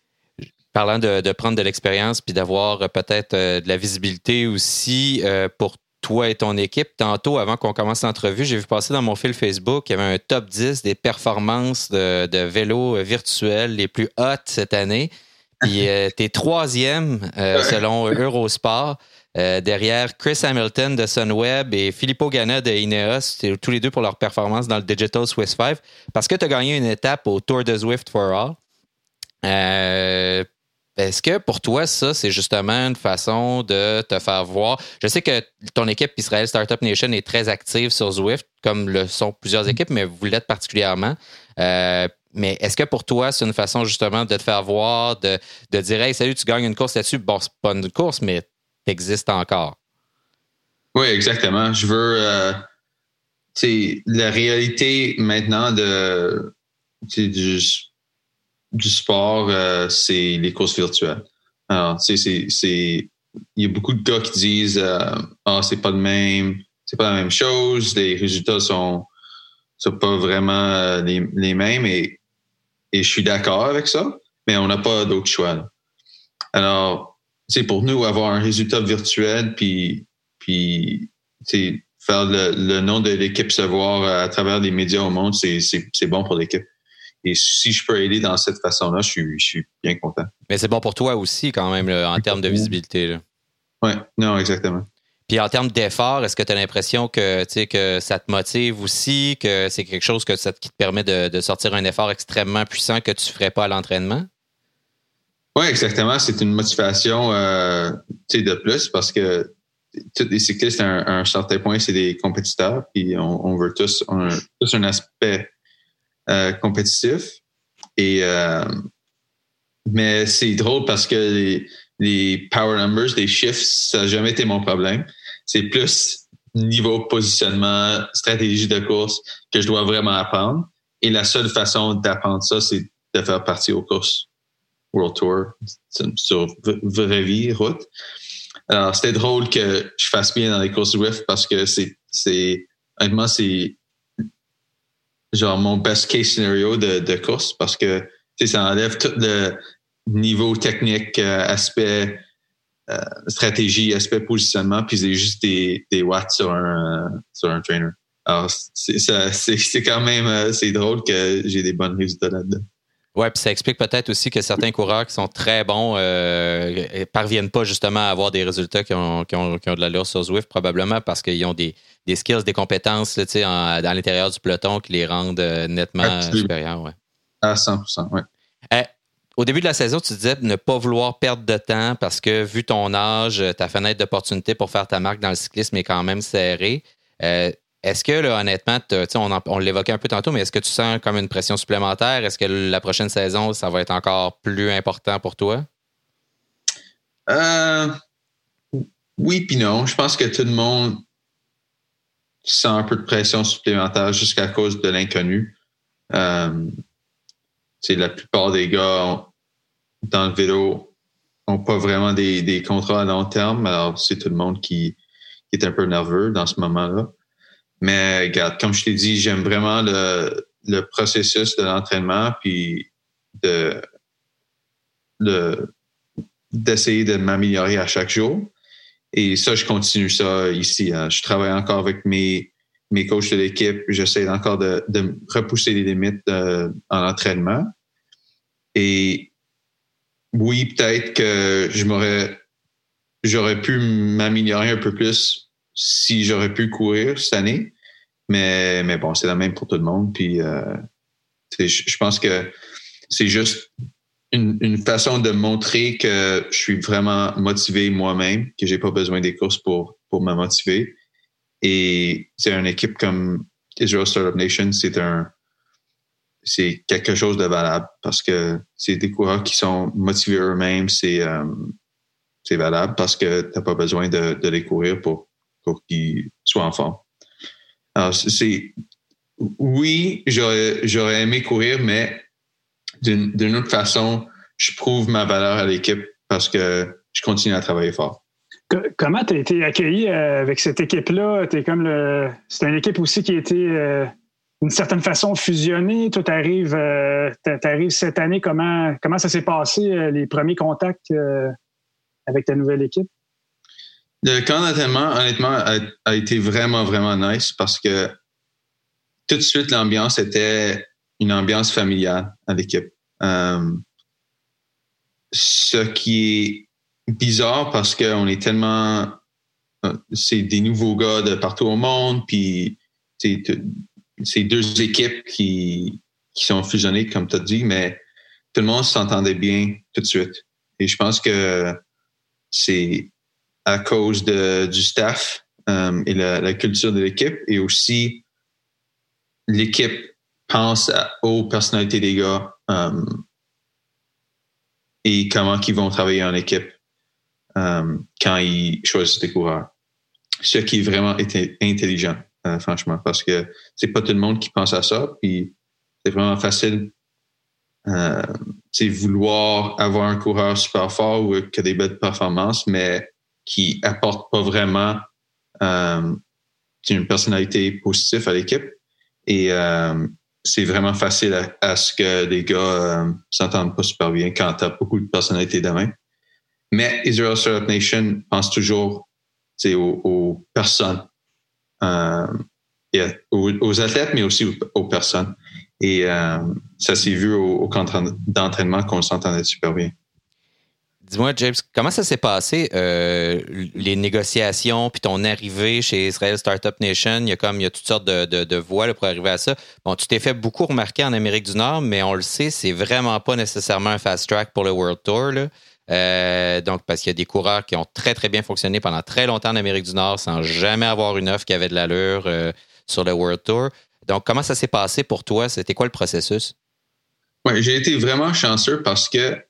[SPEAKER 1] parlant de, prendre de l'expérience puis d'avoir euh, peut-être euh, de la visibilité aussi pour toi et ton équipe. Tantôt, avant qu'on commence l'entrevue, j'ai vu passer dans mon fil Facebook, il y avait un top 10 des performances de, de vélo virtuel les plus hautes cette année. Puis t'es troisième selon Eurosport. derrière Chris Hamilton de Sunweb et Filippo Ganna de Ineos, tous les deux pour leur performance dans le Digital Swiss 5, parce que tu as gagné une étape au Tour de Zwift for All. Est-ce que pour toi, ça, c'est justement une façon de te faire voir? Je sais que ton équipe Israel Startup Nation est très active sur Zwift, comme le sont plusieurs équipes, mais vous l'êtes particulièrement. Euh, mais est-ce que pour toi, c'est une façon justement de te faire voir, de, de dire Hey, salut, tu gagnes une course là-dessus? Bon, c'est pas une course, mais tu existes encore.
[SPEAKER 4] Oui, exactement. Je veux. Euh, la réalité maintenant de. Du, du sport, euh, c'est les courses virtuelles. Alors, tu sais, c'est, il y a beaucoup de gars qui disent, euh, ah, c'est pas le même, c'est pas la même chose, les résultats sont, sont pas vraiment euh, les, mêmes et, et je suis d'accord avec ça, mais on n'a pas d'autre choix. Alors, c'est pour nous avoir un résultat virtuel puis, puis, faire le, le, nom de l'équipe se voir à travers les médias au monde, c'est bon pour l'équipe. Et si je peux aider dans cette façon-là, je suis, je suis bien content.
[SPEAKER 1] Mais c'est bon pour toi aussi, quand même, en termes de visibilité.
[SPEAKER 4] Oui, non, exactement.
[SPEAKER 1] Puis en termes d'effort, est-ce que tu as l'impression que, que ça te motive aussi, que c'est quelque chose que ça, qui te permet de, sortir un effort extrêmement puissant que tu ne ferais pas à l'entraînement?
[SPEAKER 4] Oui, exactement. C'est une motivation euh, de plus parce que tous les cyclistes, à un, certain point, c'est des compétiteurs. Puis on, veut tous, on a tous un aspect euh, compétitif. Et, euh, mais c'est drôle parce que les, power numbers, les chiffres, ça n'a jamais été mon problème. C'est plus niveau positionnement, stratégie de course que je dois vraiment apprendre. Et la seule façon d'apprendre ça, c'est de faire partie aux courses World Tour sur vraie vie, route. Alors, c'était drôle que je fasse bien dans les courses Swift parce que c'est, c'est, honnêtement, c'est genre mon best case scenario de, de course parce que ça enlève tout le niveau technique, euh, aspect euh, stratégie, aspect positionnement, puis c'est juste des, des watts sur un, euh, sur un trainer. Alors, c'est quand même c'est drôle que j'ai des bons résultats là-dedans.
[SPEAKER 1] Oui, puis ça explique peut-être aussi que certains coureurs qui sont très bons euh, parviennent pas justement à avoir des résultats qui ont, qui ont, qui ont de l'allure sur Zwift, probablement parce qu'ils ont des, des skills, des compétences là, dans l'intérieur du peloton qui les rendent euh, nettement supérieurs. Ouais.
[SPEAKER 4] À 100 oui.
[SPEAKER 1] Euh, au début de la saison, tu disais ne pas vouloir perdre de temps parce que, vu ton âge, ta fenêtre d'opportunité pour faire ta marque dans le cyclisme est quand même serrée. Euh, est-ce que, là, honnêtement, on, on l'évoquait un peu tantôt, mais est-ce que tu sens comme une pression supplémentaire? Est-ce que la prochaine saison, ça va être encore plus important pour toi?
[SPEAKER 4] Euh, oui, puis non. Je pense que tout le monde sent un peu de pression supplémentaire jusqu'à cause de l'inconnu. Euh, la plupart des gars dans le vélo n'ont pas vraiment des, contrats à long terme. Alors, c'est tout le monde qui est un peu nerveux dans ce moment-là. Mais regarde, comme je t'ai dit, j'aime vraiment le, le, processus de l'entraînement, puis de, d'essayer de m'améliorer à chaque jour. Et ça, je continue ça ici. Hein. Je travaille encore avec mes, mes coachs de l'équipe. J'essaie encore de, de, repousser les limites euh, en entraînement. Et oui, peut-être que je m'aurais, j'aurais pu m'améliorer un peu plus si j'aurais pu courir cette année. Mais, mais bon, c'est la même pour tout le monde. Puis euh, je pense que c'est juste une, façon de montrer que je suis vraiment motivé moi-même, que j'ai pas besoin des courses pour, pour me motiver. Et c'est une équipe comme Israel Startup Nation, c'est un c'est quelque chose de valable parce que c'est des coureurs qui sont motivés eux-mêmes, c'est euh, valable parce que tu n'as pas besoin de, de les courir pour pour qu'ils soient en forme. Alors, c'est, oui, j'aurais, aimé courir, mais d'une, autre façon, je prouve ma valeur à l'équipe parce que je continue à travailler fort.
[SPEAKER 5] Comment tu as été accueilli euh, avec cette équipe-là? Comme. C'est une équipe aussi qui a été euh, d'une certaine façon fusionnée. Toi, tu arrives, euh, cette année. Comment, comment ça s'est passé, les premiers contacts avec ta nouvelle équipe?
[SPEAKER 4] Le camp d'entraînement, honnêtement, a, été vraiment, vraiment nice parce que tout de suite, l'ambiance était une ambiance familiale à l'équipe. Euh, ce qui est bizarre parce qu'on est tellement... Euh, c'est des nouveaux gars de partout au monde, puis c'est deux équipes qui, qui sont fusionnées, comme tu as dit, mais tout le monde s'entendait bien tout de suite. Et je pense que c'est à cause de, du staff euh, et la, la, culture de l'équipe et aussi l'équipe pense aux personnalités des gars euh, et comment ils vont travailler en équipe euh, quand ils choisissent des coureurs. Ce qui est vraiment intelligent, euh, franchement, parce que c'est pas tout le monde qui pense à ça. Puis c'est vraiment facile euh, vouloir avoir un coureur super fort ou que des belles performances, mais qui apporte pas vraiment euh, une personnalité positive à l'équipe. Et euh, c'est vraiment facile à, ce que les gars euh, s'entendent pas super bien quand tu as beaucoup de personnalités de main. Mais Israel Startup Nation pense toujours aux, aux personnes, euh, et aux, athlètes, mais aussi aux, personnes. Et ça s'est vu au, au camp d'entraînement qu'on s'entendait super bien.
[SPEAKER 1] Dis-moi, James, comment ça s'est passé, euh, les négociations, puis ton arrivée chez Israel Startup Nation? Il y a comme il y a toutes sortes de, de, voies pour arriver à ça. Bon, tu t'es fait beaucoup remarquer en Amérique du Nord, mais on le sait, c'est vraiment pas nécessairement un fast track pour le World Tour. Euh, donc, parce qu'il y a des coureurs qui ont très, très bien fonctionné pendant très longtemps en Amérique du Nord sans jamais avoir une offre qui avait de l'allure euh, sur le World Tour. Donc, comment ça s'est passé pour toi? C'était quoi le processus?
[SPEAKER 4] Oui, j'ai été vraiment chanceux parce que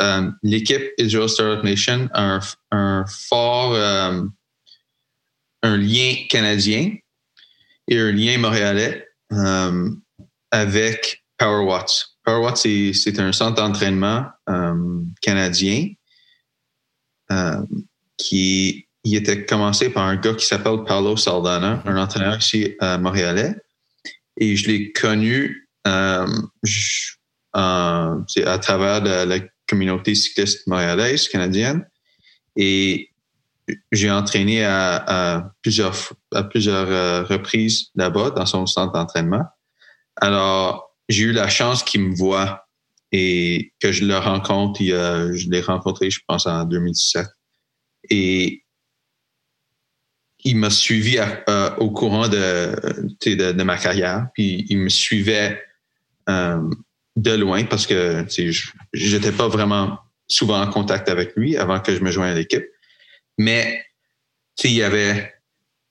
[SPEAKER 4] euh, l'équipe Israel Startup Nation a un, fort euh, un lien canadien et un lien montréalais euh, avec Power Watts. Power Watts, c'est un centre d'entraînement canadien qui était commencé par un gars qui s'appelle Paolo Saldana, un entraîneur ici à montréalais. Et je l'ai connu à travers la, communauté cycliste montréalaise, canadienne. Et j'ai entraîné à, plusieurs, à plusieurs euh, reprises là-bas, dans son centre d'entraînement. Alors, j'ai eu la chance qu'il me voit et que je le rencontre, il, je l'ai rencontré, je pense, en 2017. Et il m'a suivi au courant de, de, ma carrière, puis il me suivait euh, de loin parce que j'étais pas vraiment souvent en contact avec lui avant que je me joigne à l'équipe. Mais il y avait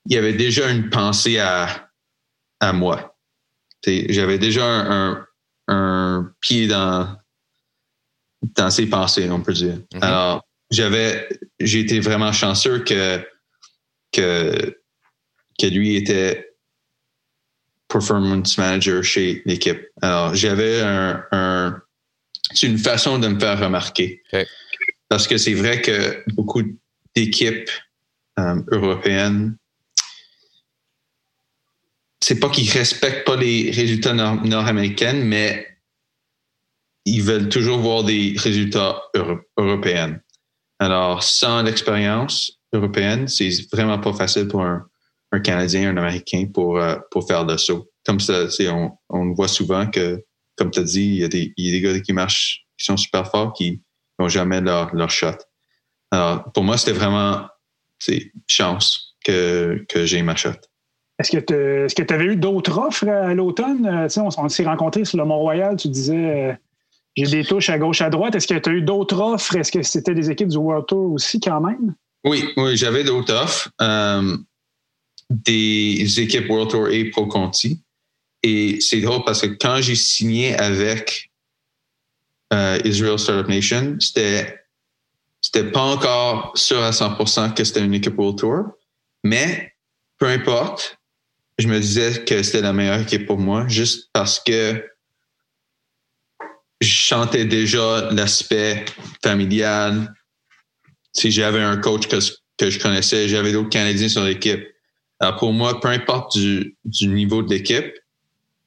[SPEAKER 4] il y avait déjà une pensée à, à moi. J'avais déjà un, un, pied dans, dans ses pensées, on peut dire. Mm-hmm. Alors, j'avais j'ai été vraiment chanceux que que, que lui était performance manager chez l'équipe. Alors, j'avais un, c'est une façon de me faire remarquer. Parce que c'est vrai que beaucoup d'équipes euh, européennes, c'est pas qu'ils respectent pas les résultats nord-américains, mais ils veulent toujours voir des résultats européens. Alors, sans l'expérience, européenne, c'est vraiment pas facile pour un, Canadien, un Américain pour, euh, pour faire le saut. Comme ça, on, on voit souvent que, comme tu as dit, il y, a des, il y a des gars qui marchent, qui sont super forts, qui n'ont jamais leur, leur shot. Alors, pour moi, c'était vraiment chance que, que j'ai ma shot.
[SPEAKER 5] Est-ce que tu avais eu d'autres offres à l'automne? Euh, on, on s'est rencontrés sur le Mont-Royal, tu disais euh, j'ai des touches à gauche, à droite. Est-ce que tu as eu d'autres offres? Est-ce que c'était des équipes du World Tour aussi quand même?
[SPEAKER 4] Oui, oui, j'avais d'autres offres. Euh, des équipes World Tour et Pro Conti. Et c'est drôle parce que quand j'ai signé avec euh, Israel Startup Nation, c'était c'était pas encore sûr à 100% que c'était une équipe World Tour, mais peu importe, je me disais que c'était la meilleure équipe pour moi, juste parce que je chantais déjà l'aspect familial, si j'avais un coach que, que je connaissais, j'avais d'autres Canadiens sur l'équipe. Alors pour moi, peu importe du, du niveau de l'équipe,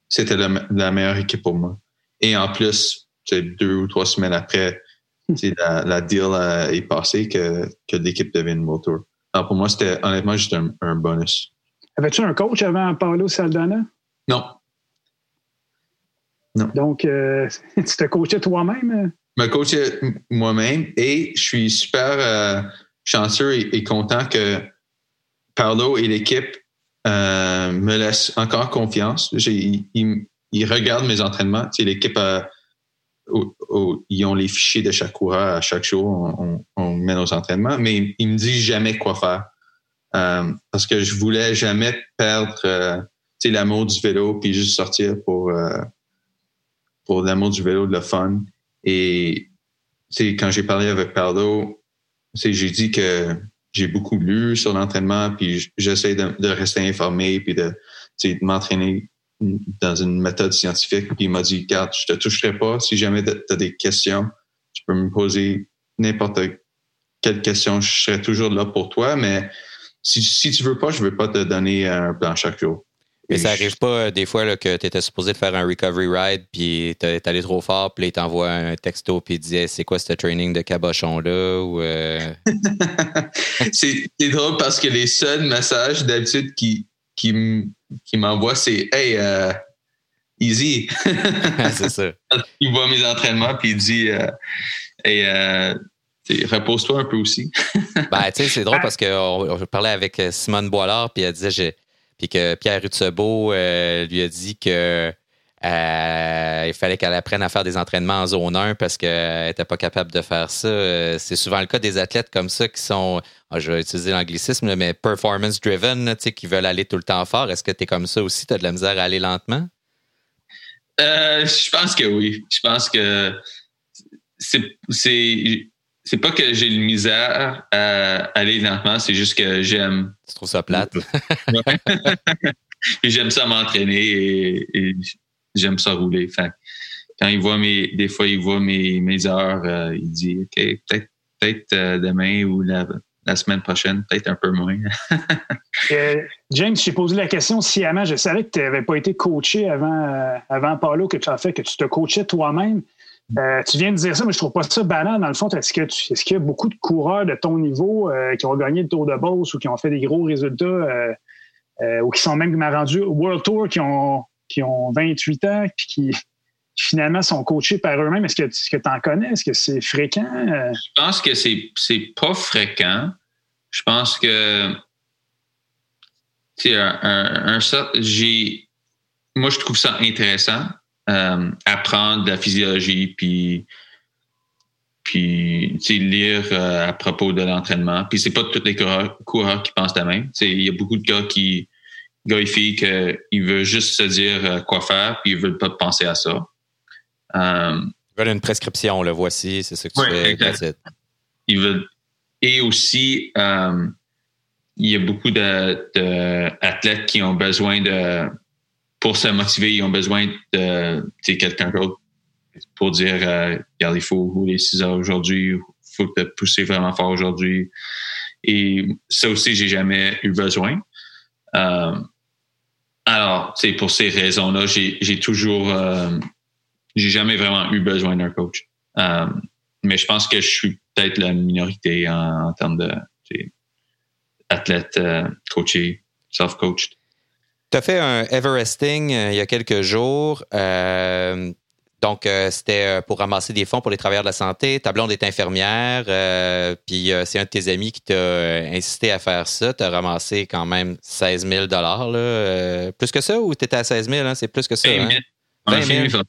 [SPEAKER 4] c'était la, meilleure équipe pour moi. Et en plus, deux ou trois semaines après, la, la deal est passée que, que l'équipe devienne World Tour. Alors pour moi, c'était honnêtement juste un, bonus.
[SPEAKER 5] Avais-tu un coach avant Paolo Saldana?
[SPEAKER 4] Non.
[SPEAKER 5] Non. Donc, euh, tu te coachais toi-même?
[SPEAKER 4] me coacher moi-même et je suis super euh, chanceux et, content que Paolo et l'équipe euh, me laissent encore confiance. Ils, regardent mes entraînements. l'équipe ils ont les fichiers de chaque coureur à chaque jour. On, met nos entraînements, mais ils me disent jamais quoi faire. Euh, parce que je voulais jamais perdre l'amour du vélo puis juste sortir pour, pour l'amour du vélo, de le fun. Et quand j'ai parlé avec Pardo, j'ai dit que j'ai beaucoup lu sur l'entraînement, puis j'essaie de, rester informé, puis de, m'entraîner dans une méthode scientifique. Puis il m'a dit, regarde, je te toucherai pas. Si jamais tu as des questions, tu peux me poser n'importe quelle question. Je serai toujours là pour toi, mais si, si tu veux pas, je veux pas te donner un plan chaque jour.
[SPEAKER 1] Mais ça arrive pas euh, des fois là, que tu étais supposé de faire un recovery ride, puis t'es allé trop fort, puis il t'envoie un texto, puis il disait c'est quoi ce training de cabochon-là? Ou, euh?
[SPEAKER 4] c'est drôle parce que les seuls messages d'habitude qui, qui m'envoient, c'est Hey, euh, easy.
[SPEAKER 1] c'est ça.
[SPEAKER 4] il voit mes entraînements, puis il dit Hey, repose-toi un peu aussi.
[SPEAKER 1] ben, tu sais, c'est drôle parce qu'on parlait avec Simone Boilard, puis elle disait j'ai puis que Pierre Rutsebo euh, lui a dit que euh, il fallait qu'elle apprenne à faire des entraînements en zone 1 parce qu'elle n'était pas capable de faire ça. Euh, c'est souvent le cas des athlètes comme ça qui sont, ah, je vais utiliser l'anglicisme, mais performance driven, qui veulent aller tout le temps fort. Est-ce que tu es comme ça aussi? Tu as de la misère à aller lentement?
[SPEAKER 4] je pense que oui. Je pense que c'est c'est pas que j'ai une misère à aller lentement, c'est juste que j'aime.
[SPEAKER 1] Tu trouves ça plate?
[SPEAKER 4] j'aime ça m'entraîner et, j'aime ça rouler. quand il voit mes, des fois, il voit mes, mes heures, euh, il dit, OK, peut-être peut-être euh, demain ou la, semaine prochaine, peut-être un peu moins.
[SPEAKER 5] Euh, James, j'ai posé la question sciemment. Je savais que tu n'avais pas été coaché avant, avant Paulo, que tu as fait, que tu te coachais toi-même. Euh, tu viens de dire ça, mais je trouve pas ça banal. Dans le fond, est-ce qu'il y a beaucoup de coureurs de ton niveau euh, qui ont gagné le Tour de Beauce ou qui ont fait des gros résultats euh, ou qui sont même rendus au World Tour qui ont qui ont 28 ans puis qui finalement sont coachés par eux-mêmes? Est-ce que, tu en connais? Est-ce que c'est fréquent?
[SPEAKER 4] Je pense que c'est, pas fréquent. Je pense que un, un, moi je trouve ça intéressant euh, apprendre de la physiologie puis puis lire euh, à propos de l'entraînement. Puis c'est pas tous les coureurs, qui pensent de même il y a beaucoup de gars qui gars et filles qui veulent juste se dire euh, quoi faire puis ils veulent pas penser à ça.
[SPEAKER 1] Ils veulent une prescription le voici c'est ce que tu fais
[SPEAKER 4] ils veulent et aussi il y a beaucoup d'athlètes qui ont besoin de, pour se motiver, ils ont besoin de quelqu'un d'autre pour dire, euh, il faut rouler 6 heures aujourd'hui, il faut te pousser vraiment fort aujourd'hui. Et ça aussi, j'ai jamais eu besoin. Euh, alors, c'est pour ces raisons-là, j'ai toujours, euh, j'ai jamais vraiment eu besoin d'un coach. Euh, mais je pense que je suis peut-être la minorité en, en termes de athlète coaché, self-coached.
[SPEAKER 1] Tu as fait un Everesting euh, il y a quelques jours. Euh, donc, c'était pour ramasser des fonds pour les travailleurs de la santé. Ta blonde est infirmière, puis c'est un de tes amis qui t'a incité à faire ça. Tu as ramassé quand même 16 000 là, Plus que ça ou tu étais à 16 000 hein? C'est plus que ça. 20 000. 20 000.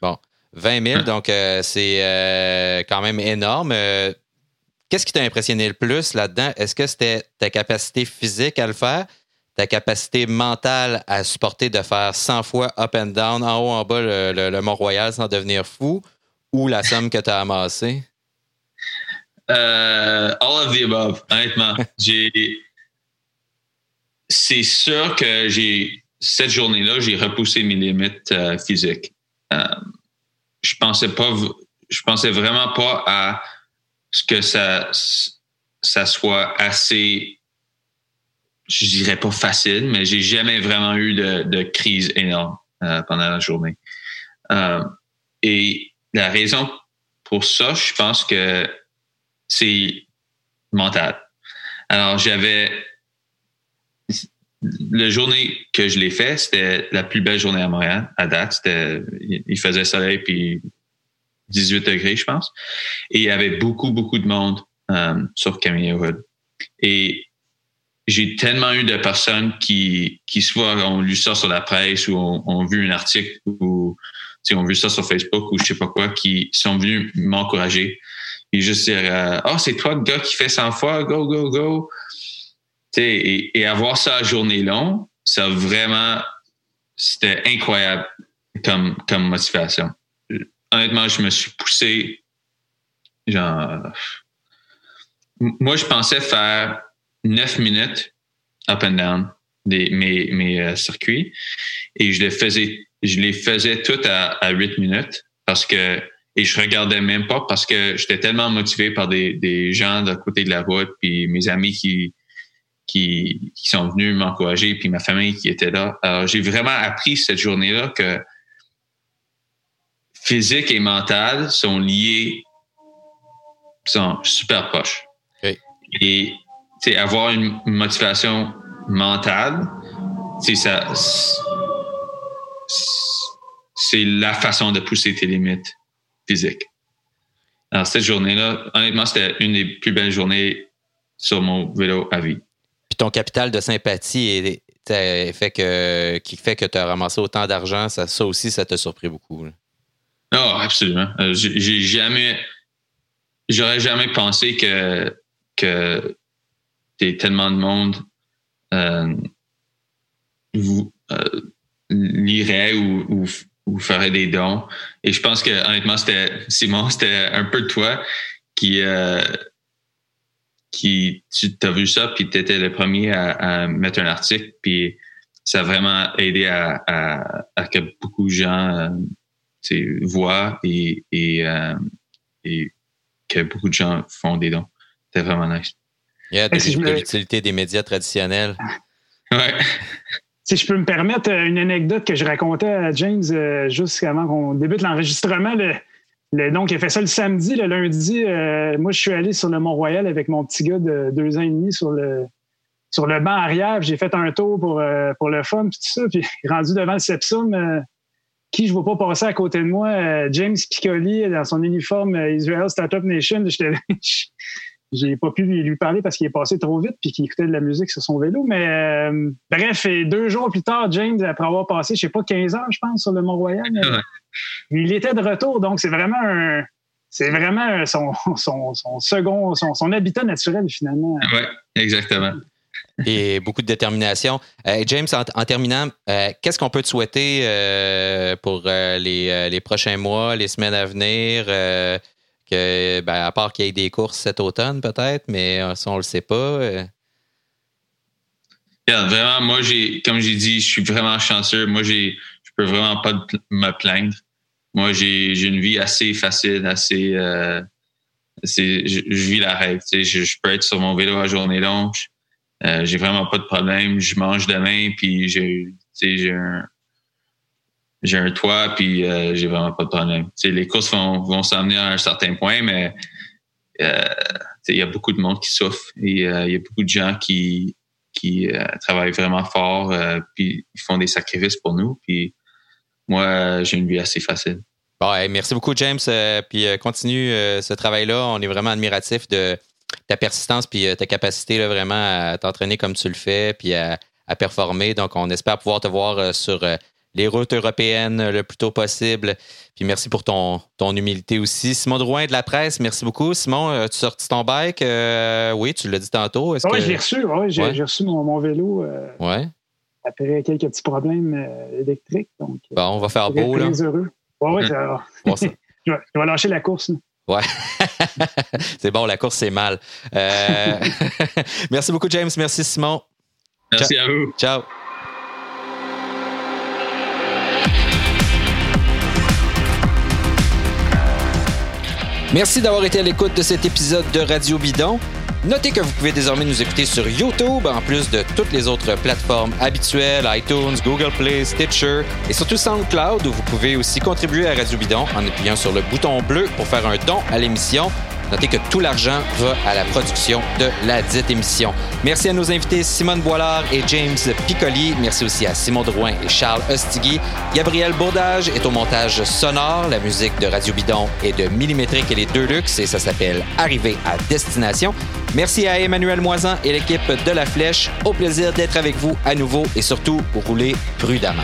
[SPEAKER 1] Bon, 20 000, donc c'est quand même énorme. Qu'est-ce qui t'a impressionné le plus là-dedans? Est-ce que c'était ta capacité physique à le faire, ta capacité mentale à supporter de faire 100 fois up and down, en haut, en bas, le, Mont-Royal sans devenir fou, ou la somme que tu as amassée?
[SPEAKER 4] Euh, all of the above, honnêtement. C'est sûr que j'ai cette journée-là, j'ai repoussé mes limites euh, physiques. Euh, je pensais pas, je pensais vraiment pas à que ça, ça soit assez, je dirais pas facile, mais j'ai jamais vraiment eu de, crise énorme euh, pendant la journée. Euh, et la raison pour ça, je pense que c'est mental. Alors, j'avais la journée que je l'ai fait, c'était la plus belle journée à Montréal à date. C'était, il faisait soleil puis 18 degrés, je pense. Et il y avait beaucoup, beaucoup de monde euh, sur Camille Hood. Et j'ai tellement eu de personnes qui, qui soit ont lu ça sur la presse ou ont, vu un article ou ont vu ça sur Facebook ou je sais pas quoi, qui sont venus m'encourager et juste dire euh, Oh, c'est toi le gars qui fait 100 fois, go, go, go. Et, et avoir ça à journée longue, ça vraiment, c'était incroyable comme, comme motivation honnêtement, je me suis poussé. Genre, moi, je pensais faire 9 minutes up and down des, mes, mes euh, circuits et je les faisais, je les faisais toutes à, à 8 minutes parce que et je regardais même pas parce que j'étais tellement motivé par des, des gens de côté de la route puis mes amis qui qui, qui sont venus m'encourager puis ma famille qui était là. Alors j'ai vraiment appris cette journée-là que physique et mental sont liés, sont super proches. Et avoir une motivation mentale, ça, c'est la façon de pousser tes limites physiques. Alors, cette journée-là, honnêtement, c'était une des plus belles journées sur mon vélo à vie.
[SPEAKER 1] Puis ton capital de sympathie fait que, qui fait que tu as ramassé autant d'argent, ça, ça aussi, ça t'a surpris beaucoup.
[SPEAKER 4] Oh, absolument. Euh, j'ai jamais, j'aurais jamais pensé que, que tellement de monde euh, vous euh, lirait ou, ou, ferait des dons. Et je pense que honnêtement, c'était Simon, c'était un peu toi qui qui tu as vu ça puis tu étais le premier à, mettre un article puis ça a vraiment aidé à, à, à que beaucoup de gens voix et, et, euh, et, que beaucoup de gens font des dons. C'est vraiment nice.
[SPEAKER 1] Il y a de, l'utilité des médias traditionnels.
[SPEAKER 4] Ouais.
[SPEAKER 5] Si je peux me permettre euh, une anecdote que je racontais à James euh, juste avant qu'on débute l'enregistrement, le, donc, il a fait ça le samedi, le lundi. moi, je suis allé sur le Mont-Royal avec mon petit gars de deux ans et demi sur le, sur le banc arrière. J'ai fait un tour pour, pour le fun, puis tout ça. Puis rendu devant le Sepsum, qui je ne vois pas passer à côté de moi? James Piccoli dans son uniforme Israel Startup Nation. j'ai pas pu lui, parler parce qu'il est passé trop vite puis qu'il écoutait de la musique sur son vélo. Mais bref, deux jours plus tard, James, après avoir passé, je sais pas, 15 heures, je pense, sur le Mont-Royal, il était de retour. Donc, c'est vraiment un, c'est vraiment son, son, son second, son, son, habitat naturel, finalement.
[SPEAKER 4] Oui, exactement.
[SPEAKER 1] Et beaucoup de détermination. Euh, James, en, terminant, euh, qu'est-ce qu'on peut te souhaiter euh, pour les, les, prochains mois, les semaines à venir? Que, ben, à part qu'il y ait des courses cet automne, peut-être, mais ça, on ne le sait pas.
[SPEAKER 4] vraiment, moi, j'ai, comme j'ai dit, je suis vraiment chanceux. Moi, j'ai, je peux vraiment pas me plaindre moi, j'ai une vie assez facile, assez. Euh, je, vis la règle. Je, je, peux être sur mon vélo à journée longue. Euh, j'ai vraiment pas de problème. Je mange demain, puis j'ai un, j'ai un toit, puis euh, j'ai vraiment pas de problème. les courses vont, vont à un certain point, mais euh, il y a beaucoup de monde qui souffre et il y a beaucoup de gens qui, qui travaillent vraiment fort, puis ils font des sacrifices pour nous. Puis moi, j'ai une vie assez facile.
[SPEAKER 1] Bon, merci beaucoup, James. Euh, puis euh, continue euh, ce travail-là. On est vraiment admiratif de ta persistance puis ta capacité là, vraiment à t'entraîner comme tu le fais puis à, performer. Donc, on espère pouvoir te voir sur les routes européennes le plus tôt possible. Puis merci pour ton, ton humilité aussi. Simon Drouin de la presse, merci beaucoup. Simon, tu sorti ton bike? oui, tu l'as dit tantôt.
[SPEAKER 5] Oui, que... j'ai reçu. j'ai, reçu mon, vélo.
[SPEAKER 1] ouais
[SPEAKER 5] après quelques petits problèmes euh, électriques. Donc,
[SPEAKER 1] bon, on va faire beau.
[SPEAKER 5] Très heureux. Ouais, ouais, je, vais, lâcher la course.
[SPEAKER 1] Ouais. c'est bon, la course, c'est mal. Euh, merci beaucoup, James. Merci, Simon.
[SPEAKER 4] Merci à vous.
[SPEAKER 1] Ciao. Merci d'avoir été à l'écoute de cet épisode de Radio Bidon. Notez que vous pouvez désormais nous écouter sur YouTube, en plus de toutes les autres plateformes habituelles, iTunes, Google Play, Stitcher et surtout SoundCloud, où vous pouvez aussi contribuer à Radio Bidon en appuyant sur le bouton bleu pour faire un don à l'émission. Notez que tout l'argent va à la production de la dite émission. Merci à nos invités Simone Boilard et James Piccoli. Merci aussi à Simon Drouin et Charles Ostigui. Gabriel Bourdage est au montage sonore. La musique de Radio Bidon est de Millimétrique et les deux luxe et ça s'appelle Arriver à destination. Merci à Emmanuel Moisan et l'équipe de La Flèche. Au plaisir d'être avec vous à nouveau et surtout, roulez prudemment.